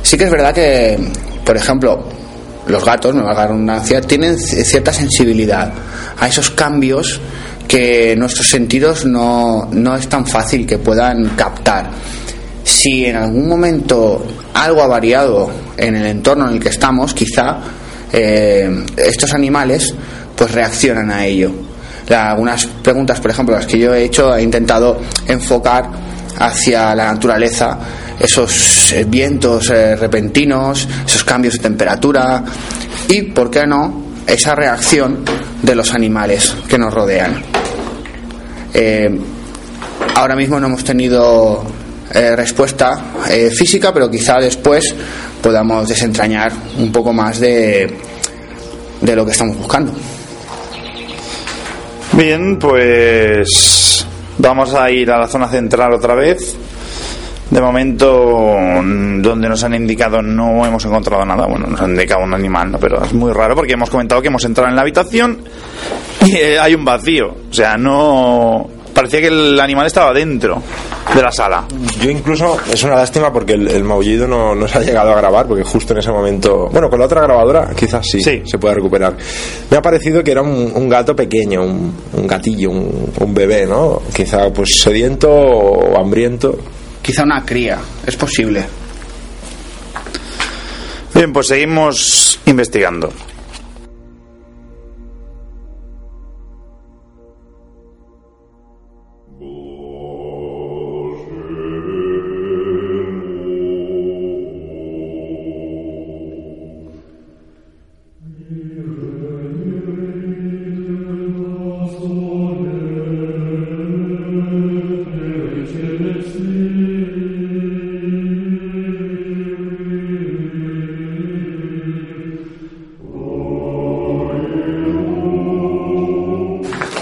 Speaker 4: sí que es verdad que, por ejemplo, los gatos, me va a la redundancia, tienen cierta sensibilidad a esos cambios que nuestros sentidos no, no es tan fácil que puedan captar. Si en algún momento algo ha variado en el entorno en el que estamos, quizá eh, estos animales pues reaccionan a ello. algunas preguntas, por ejemplo, las que yo he hecho, he intentado enfocar hacia la naturaleza esos eh, vientos eh, repentinos, esos cambios de temperatura y, ¿por qué no?, esa reacción de los animales que nos rodean. Eh, ahora mismo no hemos tenido respuesta física, pero quizá después podamos desentrañar un poco más de, de lo que estamos buscando.
Speaker 2: Bien, pues vamos a ir a la zona central otra vez de momento, donde nos han indicado no hemos encontrado nada. Bueno, nos han indicado un animal, ¿no? pero es muy raro porque hemos comentado que hemos entrado en la habitación y eh, hay un vacío. O sea, no. Parecía que el animal estaba dentro de la sala.
Speaker 3: Yo incluso, es una lástima porque el, maullido no, no, se ha llegado a grabar, porque justo en ese momento, bueno, con la otra grabadora quizás sí, se pueda recuperar. Me ha parecido que era un, gato pequeño, un, un gatillo, un, un, bebé, ¿no? Quizá pues sediento o hambriento
Speaker 4: quizá una cría, es posible.
Speaker 2: Bien, pues seguimos investigando.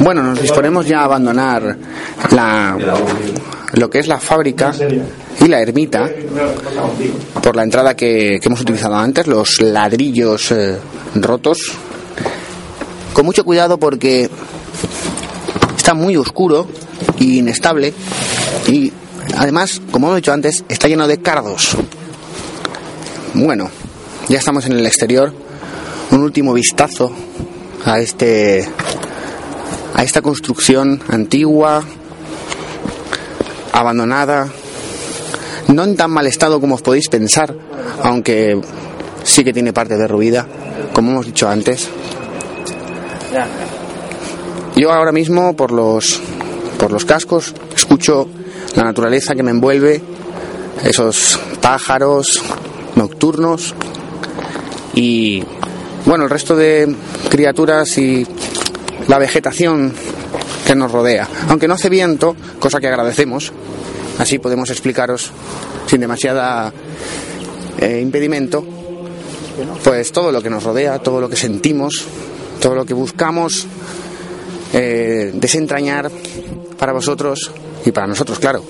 Speaker 4: Bueno, nos disponemos ya a abandonar la, lo que es la fábrica y la ermita por la entrada que, hemos utilizado antes, los ladrillos eh, rotos. Con mucho cuidado porque está muy oscuro e inestable y además, como hemos dicho antes, está lleno de cardos. Bueno, ya estamos en el exterior. Un último vistazo a este esta construcción antigua, abandonada, no en tan mal estado como os podéis pensar, aunque sí que tiene parte derruida, como hemos dicho antes. Yo ahora mismo por los por los cascos escucho la naturaleza que me envuelve, esos pájaros nocturnos y bueno, el resto de criaturas y la vegetación que nos rodea. Aunque no hace viento, cosa que agradecemos, así podemos explicaros sin demasiada eh, impedimento, pues todo lo que nos rodea, todo lo que sentimos, todo lo que buscamos eh, desentrañar para vosotros y para nosotros, claro.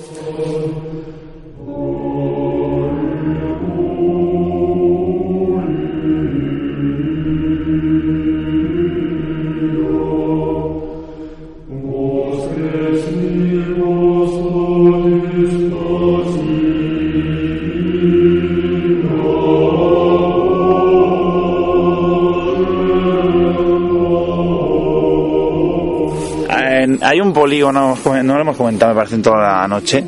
Speaker 2: Polígono, no lo hemos comentado, me parece, en toda la noche,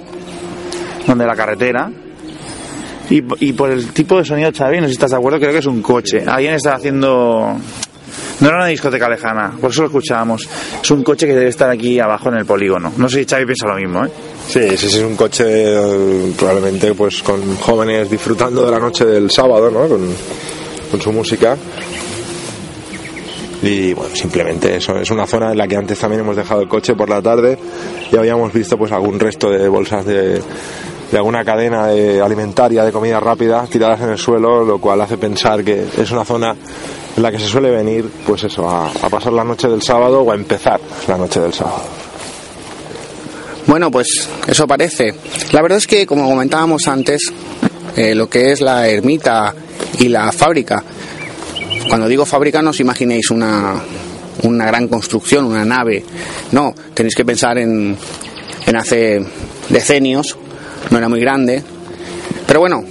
Speaker 2: donde la carretera. Y, por el tipo de sonido, Xavi, no sé si estás de acuerdo, creo que es un coche. Alguien está haciendo. No era una discoteca lejana, por eso lo escuchábamos. Es un coche que debe estar aquí abajo en el polígono. No sé si Xavi piensa lo mismo, ¿eh?
Speaker 3: Sí, sí, es un coche probablemente pues con jóvenes disfrutando de la noche del sábado, ¿no? Con su música y bueno, simplemente eso, es una zona en la que antes también hemos dejado el coche por la tarde y habíamos visto pues algún resto de bolsas de, de alguna cadena alimentaria de comida rápida tiradas en el suelo, lo cual hace pensar que es una zona en la que se suele venir, pues eso, a, pasar la noche del sábado o a empezar la noche del sábado.
Speaker 4: Bueno, pues eso parece. La verdad es que, como comentábamos antes, eh, lo que es la ermita y la fábrica cuando digo fábrica no os imaginéis una, una gran construcción, una nave. No, tenéis que pensar en, en hace decenios, no era muy grande. Pero bueno,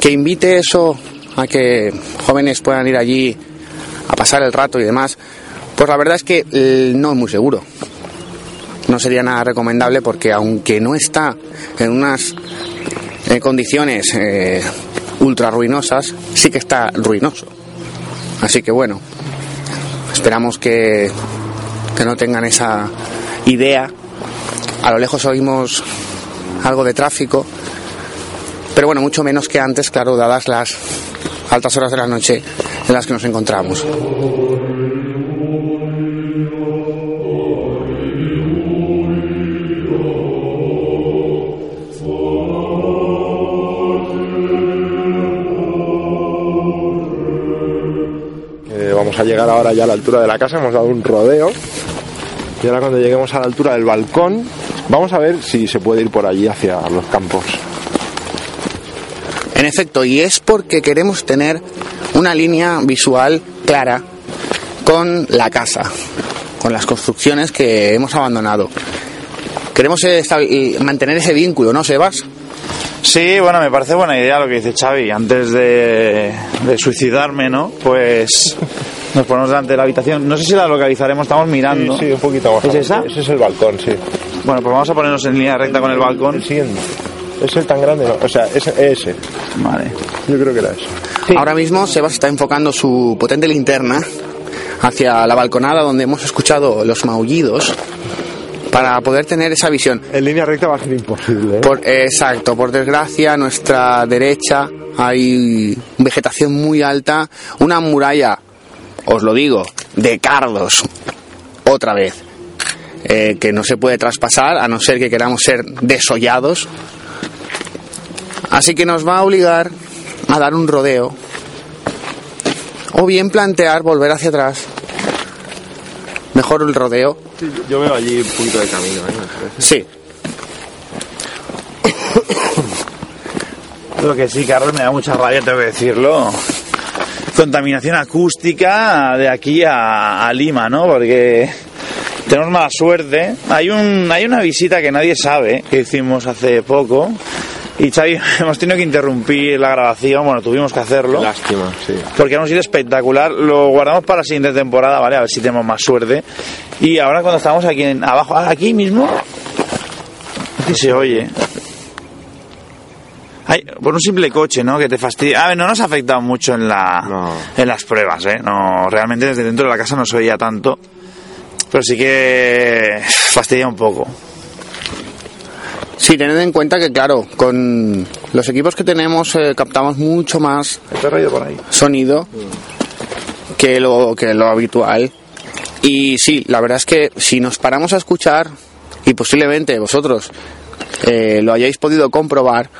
Speaker 4: que invite eso a que jóvenes puedan ir allí a pasar el rato y demás, pues la verdad es que no es muy seguro. no sería nada recomendable porque aunque no está en unas eh, condiciones eh, ultra ruinosas, sí que está ruinoso. Así que bueno, esperamos que, que no tengan esa idea. A lo lejos oímos algo de tráfico, pero bueno, mucho menos que antes, claro, dadas las altas horas de la noche en las que nos encontramos.
Speaker 3: Vamos a llegar ahora ya a la altura de la casa, hemos dado un rodeo. Y ahora cuando lleguemos a la altura del balcón, vamos a ver si se puede ir por allí hacia los campos.
Speaker 4: En efecto, y es porque queremos tener una línea visual clara con la casa, con las construcciones que hemos abandonado. Queremos estabi- mantener ese vínculo, ¿no, Sebas?
Speaker 2: Sí, bueno, me parece buena idea lo que dice Xavi. Antes de, de suicidarme, ¿no? Pues nos ponemos delante de la habitación. No sé si la localizaremos, estamos mirando.
Speaker 3: Sí, sí, un poquito más.
Speaker 2: ¿Es esa?
Speaker 3: Ese es el balcón, sí.
Speaker 2: Bueno, pues vamos a ponernos en línea recta con el balcón.
Speaker 3: El siguiente. ¿Es el tan grande? No, O sea, es ese.
Speaker 2: Vale.
Speaker 3: Yo creo que era ese.
Speaker 4: Ahora mismo Sebas está enfocando su potente linterna hacia la balconada donde hemos escuchado los maullidos para poder tener esa visión.
Speaker 3: En línea recta va a ser imposible. ¿eh?
Speaker 4: Por, exacto, por desgracia a nuestra derecha hay vegetación muy alta, una muralla, os lo digo, de cardos, otra vez, eh, que no se puede traspasar a no ser que queramos ser desollados. Así que nos va a obligar a dar un rodeo o bien plantear volver hacia atrás. Mejor el rodeo.
Speaker 3: Yo veo allí un poquito de camino. ¿eh?
Speaker 4: Sí,
Speaker 2: Lo que sí, Carlos, me da mucha rabia, tengo que decirlo. Contaminación acústica de aquí a, a Lima, ¿no? Porque tenemos mala suerte. Hay, un, hay una visita que nadie sabe, que hicimos hace poco. Y Xavi, hemos tenido que interrumpir la grabación, bueno, tuvimos que hacerlo.
Speaker 3: Lástima, sí.
Speaker 2: Porque un sitio espectacular. Lo guardamos para la siguiente temporada, ¿vale? A ver si tenemos más suerte. Y ahora cuando estamos aquí en, abajo, ah, aquí mismo, que se oye. Ay, por un simple coche, ¿no? Que te fastidia. A ver, no nos ha afectado mucho en la
Speaker 3: No.
Speaker 2: en las pruebas, ¿eh? No, realmente desde dentro de la casa no se oía tanto. Pero sí que fastidia un poco.
Speaker 4: Sí, tened en cuenta que, claro, con los equipos que tenemos eh, captamos mucho más
Speaker 2: ¿Te he reído por ahí?
Speaker 4: sonido que lo, que lo habitual. Y sí, la verdad es que si nos paramos a escuchar, y posiblemente vosotros eh, lo hayáis podido comprobar,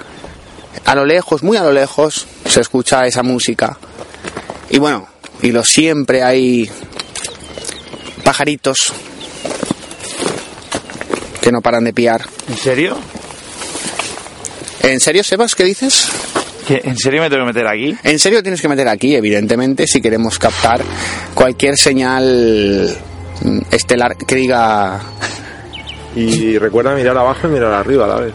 Speaker 4: a lo lejos, muy a lo lejos, se escucha esa música. Y bueno, y lo siempre hay pajaritos que no paran de piar.
Speaker 2: ¿En serio?
Speaker 4: ¿En serio, Sebas, qué dices?
Speaker 2: ¿Que ¿En serio me tengo que meter aquí?
Speaker 4: En serio tienes que meter aquí, evidentemente, si queremos captar cualquier señal estelar que diga...
Speaker 3: Y recuerda mirar abajo y mirar arriba a la vez.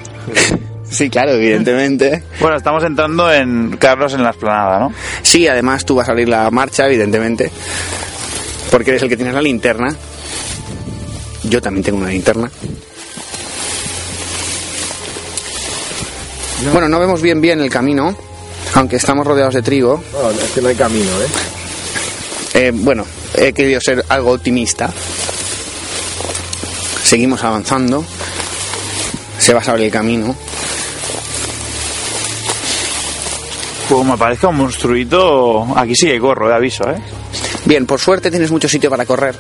Speaker 4: Sí, claro, evidentemente.
Speaker 2: Bueno, estamos entrando en Carlos en la esplanada, ¿no?
Speaker 4: Sí, además tú vas a abrir la marcha, evidentemente, porque eres el que tienes la linterna. Yo también tengo una linterna. Bueno, no vemos bien bien el camino, aunque estamos rodeados de trigo.
Speaker 3: No, es que no hay camino, ¿eh?
Speaker 4: Eh, bueno, he querido ser algo optimista. Seguimos avanzando. Se va a abrir el camino.
Speaker 2: Como me parezca un monstruito, aquí sí que corro, de aviso, ¿eh?
Speaker 4: Bien, por suerte tienes mucho sitio para correr.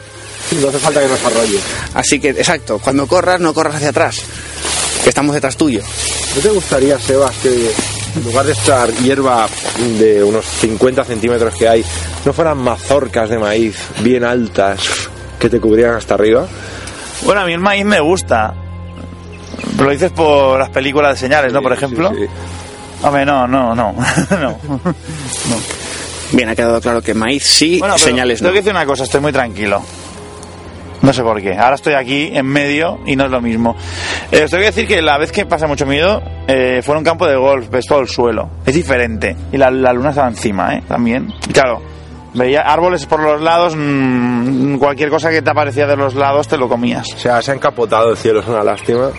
Speaker 3: No hace falta que nos arrolle.
Speaker 4: Así que, exacto, cuando corras, no corras hacia atrás. Que estamos detrás tuyo.
Speaker 3: ¿No te gustaría, Sebas, que en lugar de estar hierba de unos 50 centímetros que hay, no fueran mazorcas de maíz bien altas que te cubrieran hasta arriba?
Speaker 2: Bueno, a mí el maíz me gusta. Lo dices por las películas de señales, ¿no? Por ejemplo.
Speaker 3: Sí, sí.
Speaker 2: Hombre, no, no, no. no.
Speaker 4: Bien, ha quedado claro que maíz sí,
Speaker 2: Bueno,
Speaker 4: señales no.
Speaker 2: tengo que decir una cosa, estoy muy tranquilo. No sé por qué. Ahora estoy aquí en medio y no es lo mismo. Eh, os tengo que decir que la vez que pasé mucho miedo eh, fue en un campo de golf, ves todo el suelo. Es diferente. Y la, la luna estaba encima, ¿eh? También. Y claro, Veía árboles por los lados, mm, cualquier cosa que te aparecía de los lados te lo comías.
Speaker 3: O sea, se ha encapotado el cielo, es una lástima.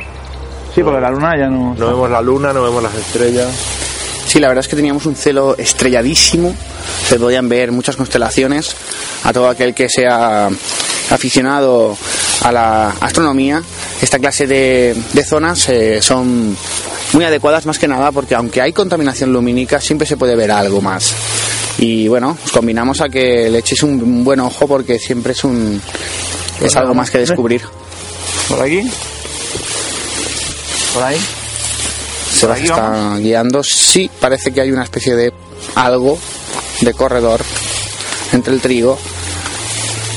Speaker 2: Sí, porque la luna ya no...
Speaker 3: No vemos la luna, no vemos las estrellas.
Speaker 4: Sí, la verdad es que teníamos un cielo estrelladísimo, se podían ver muchas constelaciones. A todo aquel que sea aficionado a la astronomía, esta clase de, de zonas eh, son muy adecuadas más que nada porque aunque hay contaminación lumínica, siempre se puede ver algo más. Y bueno, os combinamos a que le echéis un, un buen ojo porque siempre es un es algo más que descubrir.
Speaker 2: ¿Por aquí? ¿Por ahí?
Speaker 4: Se
Speaker 2: aquí
Speaker 4: está guiando. Sí, parece que hay una especie de algo de corredor entre el trigo.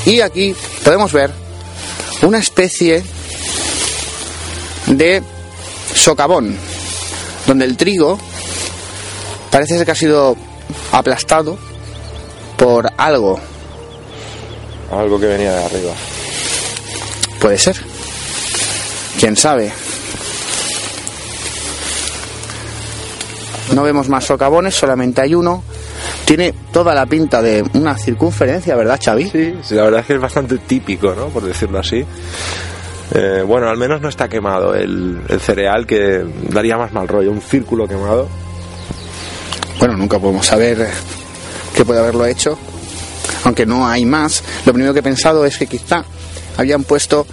Speaker 4: Y aquí podemos ver una especie de socavón, donde el trigo parece ser que ha sido aplastado por algo.
Speaker 3: Algo que venía de arriba.
Speaker 4: Puede ser. ¿Quién sabe? No vemos más socavones, solamente hay uno. Tiene toda la pinta de una circunferencia, ¿verdad, Xavi?
Speaker 3: Sí, sí, la verdad es que es bastante típico, ¿no? Por decirlo así. Eh, bueno, al menos no está quemado el, el cereal, que daría más mal rollo. Un círculo quemado.
Speaker 4: Bueno, nunca podemos saber qué puede haberlo hecho, aunque no hay más. Lo primero que he pensado es que quizá habían puesto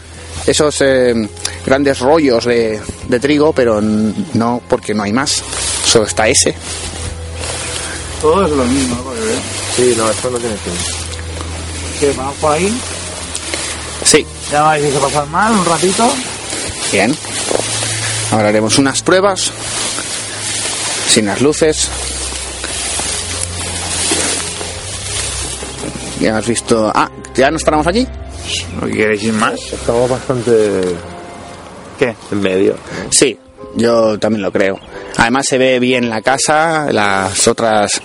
Speaker 4: esos eh, grandes rollos de, de trigo, pero no porque no hay más. Solo está ese.
Speaker 2: Todo es lo mismo, ¿no?
Speaker 3: Sí, no, esto no tiene fin.
Speaker 2: ¿Qué, vamos por ahí?
Speaker 4: Sí,
Speaker 2: Ya me habéis hecho pasar mal un ratito.
Speaker 4: bien. Ahora haremos unas pruebas sin las luces. Ya has visto. Ah, ya nos paramos allí.
Speaker 2: ¿No queréis ir más?
Speaker 3: Estamos bastante
Speaker 2: ¿Qué?
Speaker 3: en medio.
Speaker 4: Sí, yo también lo creo. Además se ve bien la casa, las otras...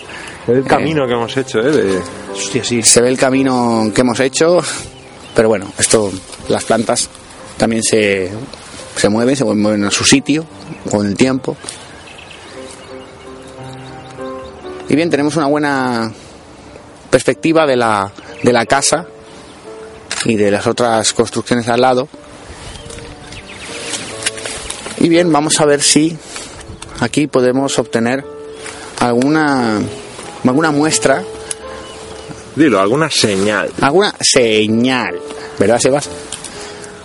Speaker 3: El camino que hemos hecho, ¿eh? De...
Speaker 2: Hostia, sí.
Speaker 4: Se ve el camino que hemos hecho, pero bueno, esto, las plantas también se, se mueven, se mueven a su sitio con el tiempo. Y bien, tenemos una buena perspectiva de la, de la casa y de las otras construcciones al lado. Y bien, vamos a ver si aquí podemos obtener alguna, alguna muestra,
Speaker 3: Dilo, alguna señal.
Speaker 4: alguna señal. ¿Verdad, Sebas?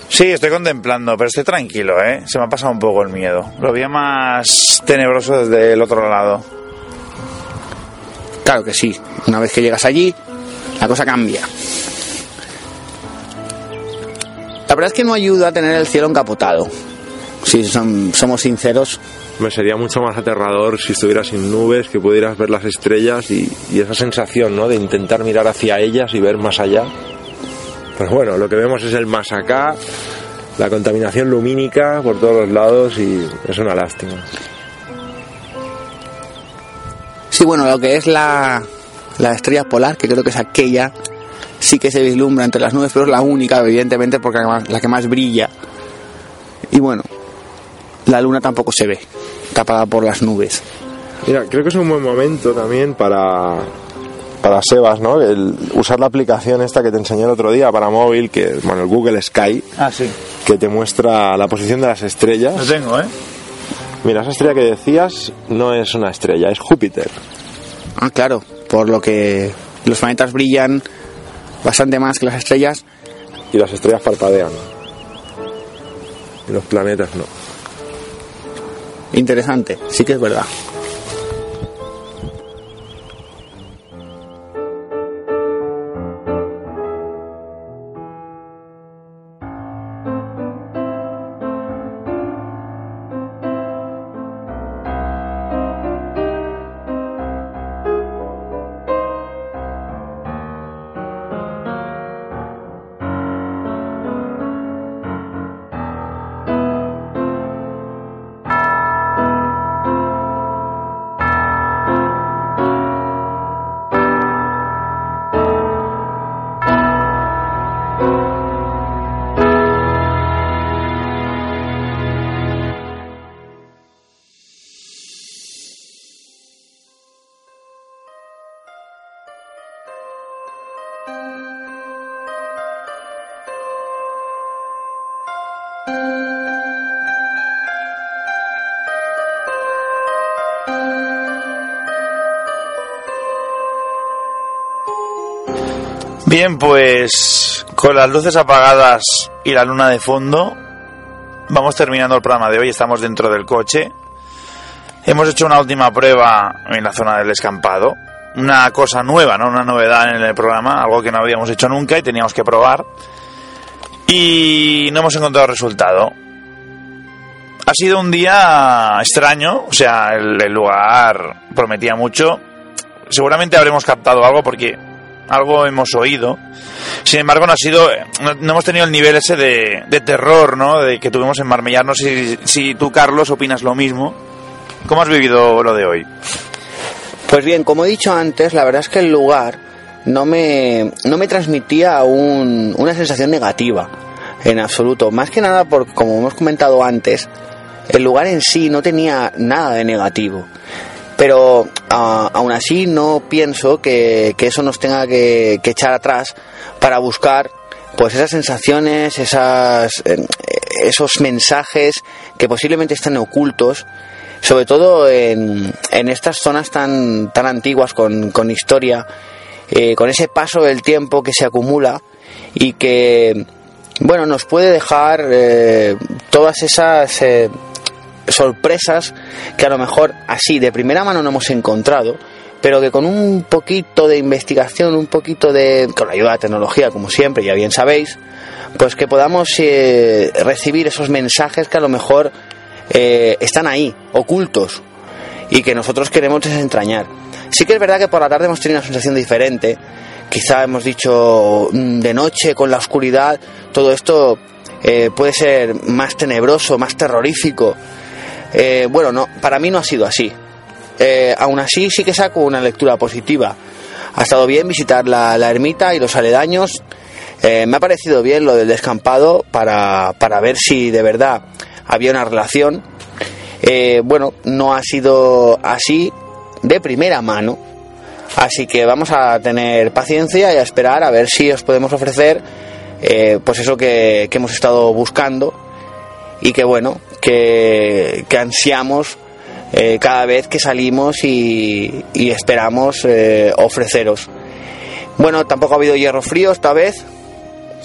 Speaker 2: Sí, estoy contemplando, pero estoy tranquilo, ¿eh? Se me ha pasado un poco el miedo. Lo veía más tenebroso desde el otro lado.
Speaker 4: Claro que sí. Una vez que llegas allí, la cosa cambia. La verdad es que no ayuda a tener el cielo encapotado. Si son- somos sinceros,
Speaker 3: Me sería mucho más aterrador si estuvieras sin nubes, que pudieras ver las estrellas y, y esa sensación, ¿no? De intentar mirar hacia ellas y ver más allá. Pues bueno, lo que vemos es el más acá, la contaminación lumínica por todos los lados y es una lástima.
Speaker 4: sí, bueno, lo que es la, la estrella polar, que creo que es aquella, sí que se vislumbra entre las nubes, pero es la única, evidentemente, porque la, que más brilla. Y bueno, la luna tampoco se ve, tapada por las nubes.
Speaker 3: Mira, creo que es un buen momento también para, para Sebas, ¿no? El usar la aplicación esta que te enseñé el otro día para móvil, que, bueno, el Google Sky,
Speaker 2: Ah, sí.
Speaker 3: que te muestra la posición de las
Speaker 2: Lo
Speaker 3: estrellas.
Speaker 2: tengo, ¿eh?
Speaker 3: Mira, esa estrella que decías no es una estrella, es Júpiter.
Speaker 4: Ah, claro, por lo que los planetas brillan bastante más que las estrellas,
Speaker 3: y las estrellas parpadean. Y los planetas no.
Speaker 4: Interesante, sí que es verdad.
Speaker 2: Pues con las luces apagadas y la luna de fondo, vamos terminando el programa de hoy. Estamos dentro del coche. Hemos hecho una última prueba en la zona del escampado. Una cosa nueva, ¿no? Una novedad en el programa, algo que no habíamos hecho nunca y teníamos que probar. Y no hemos encontrado resultado. Ha sido un día extraño, o sea, el lugar prometía mucho. Seguramente habremos captado algo porque algo hemos oído. Sin embargo, no ha sido, no, hemos tenido el nivel ese de, terror, ¿no? De que tuvimos en Marmellar. No si tú, Carlos, opinas lo mismo. ¿Cómo has vivido lo de hoy?
Speaker 4: Pues bien, como he dicho antes, la verdad es que el lugar no me, no me transmitía un- una sensación negativa en absoluto. Más que nada porque, como hemos comentado antes, el lugar en sí no tenía nada de negativo. Pero ah, aún así no pienso que, que eso nos tenga que, que echar atrás para buscar pues esas sensaciones, esas, eh, esos mensajes que posiblemente están ocultos sobre todo en, en estas zonas tan, tan antiguas con, con historia, eh, con ese paso del tiempo que se acumula y que, bueno, nos puede dejar eh, todas esas eh, sorpresas que a lo mejor así de primera mano no hemos encontrado, pero que con un poquito de investigación, un poquito de, con la ayuda de la tecnología, como siempre, ya bien sabéis, pues que podamos eh, recibir esos mensajes que a lo mejor eh, están ahí, ocultos, y que nosotros queremos desentrañar. Sí que es verdad que por la tarde hemos tenido una sensación diferente. Quizá hemos dicho mm, de noche con la oscuridad, todo esto eh, puede ser más tenebroso, más terrorífico. Eh, bueno, no, para mí no ha sido así. Eh, aún así sí que saco una lectura positiva. Ha estado bien visitar la, ermita y los aledaños. Eh, me ha parecido bien lo del descampado para, para ver si de verdad había una relación. Eh, bueno, no ha sido así de primera mano. Así que vamos a tener paciencia y a esperar a ver si os podemos ofrecer pues eso que hemos estado buscando y que bueno, que, que ansiamos eh, cada vez que salimos y, esperamos eh, ofreceros. Bueno, tampoco ha habido hierro frío esta vez,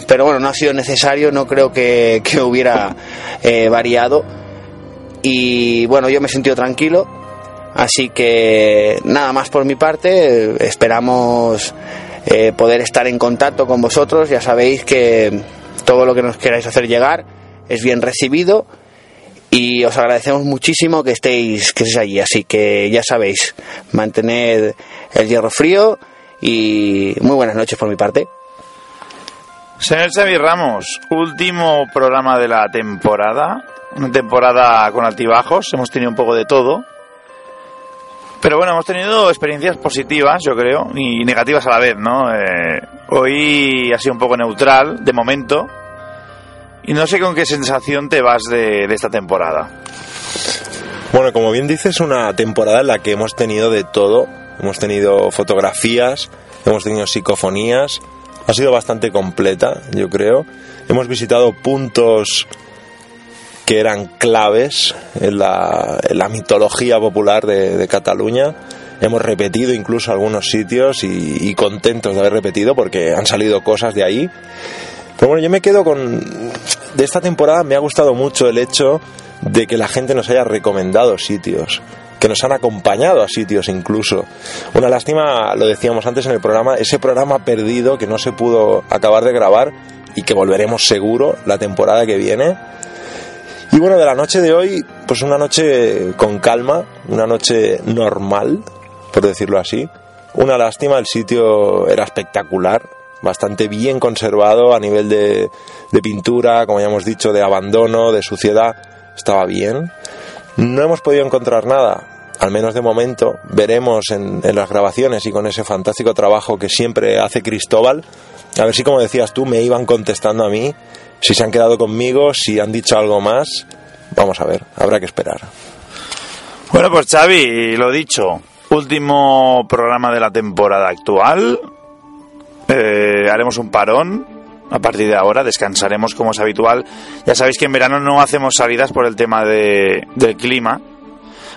Speaker 4: pero bueno, no ha sido necesario, no creo que, que hubiera eh, variado. Y bueno, yo me he sentido tranquilo, así que nada más por mi parte, esperamos poder estar en contacto con vosotros, ya sabéis que todo lo que nos queráis hacer llegar es bien recibido y os agradecemos muchísimo que estéis, que estéis allí, así que ya sabéis, mantened el hierro frío y muy buenas noches por mi parte.
Speaker 2: Señor Xavi Ramos, último programa de la temporada. Una temporada con altibajos, hemos tenido un poco de todo. Pero bueno, hemos tenido experiencias positivas, yo creo, y negativas a la vez, ¿no? Eh, hoy ha sido un poco neutral, de momento. Y no sé con qué sensación te vas de, de esta temporada.
Speaker 3: Bueno, como bien dices, una temporada en la que hemos tenido de todo. Hemos tenido fotografías, hemos tenido psicofonías. Ha sido bastante completa, yo creo. Hemos visitado puntos que eran claves en la, en la mitología popular de, de Cataluña. Hemos repetido incluso algunos sitios y, y contentos de haber repetido porque han salido cosas de ahí. Pero bueno, yo me quedo con... De esta temporada me ha gustado mucho el hecho de que la gente nos haya recomendado sitios, que nos han acompañado a sitios incluso. Una lástima, lo decíamos antes en el programa, ese programa perdido que no se pudo acabar de grabar y que volveremos seguro la temporada que viene. Y bueno, de la noche de hoy, pues una noche con calma, una noche normal, por decirlo así. Una lástima, el sitio era espectacular, bastante bien conservado a nivel de, de pintura, como ya hemos dicho, de abandono, de suciedad, estaba bien. No hemos podido encontrar nada, al menos de momento. Veremos en, en las grabaciones y con ese fantástico trabajo que siempre hace Cristóbal. A ver si, como decías tú, me iban contestando a mí, si se han quedado conmigo, si han dicho algo más. Vamos a ver, habrá que esperar.
Speaker 2: Bueno, pues Xavi, lo dicho, último programa de la temporada actual. Eh, haremos un parón. A partir de ahora descansaremos como es habitual. Ya sabéis que en verano no hacemos salidas por el tema de, del clima.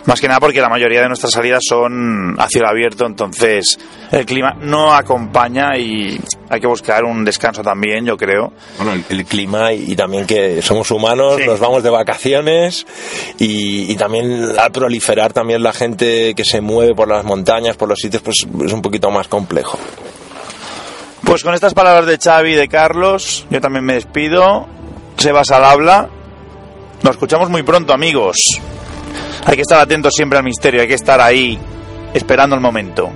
Speaker 2: Más que nada porque la mayoría de nuestras salidas son a cielo abierto, entonces el clima no acompaña y hay que buscar un descanso también, yo creo.
Speaker 3: Bueno, el, el clima y, y también que somos humanos,
Speaker 2: Sí.
Speaker 3: nos vamos de vacaciones y, y también al proliferar también la gente que se mueve por las montañas, por los sitios, pues es un poquito más complejo.
Speaker 2: Pues con estas palabras de Xavi y de Carlos, yo también me despido. Sebas al habla. Nos escuchamos muy pronto, amigos. Hay que estar atentos siempre al misterio, hay que estar ahí, esperando el momento.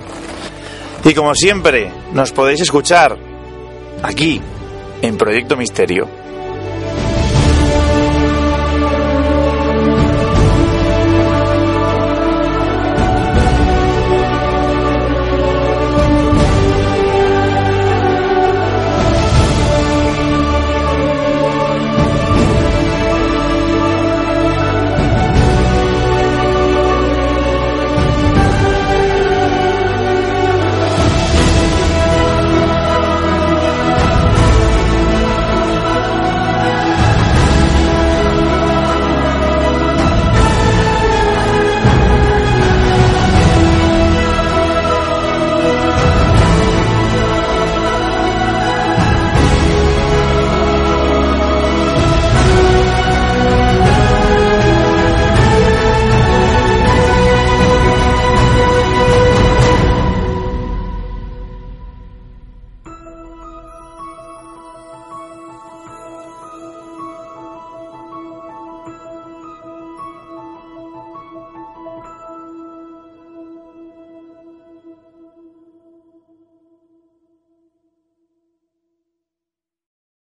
Speaker 2: Y como siempre, nos podéis escuchar aquí, en Proyecto Misterio.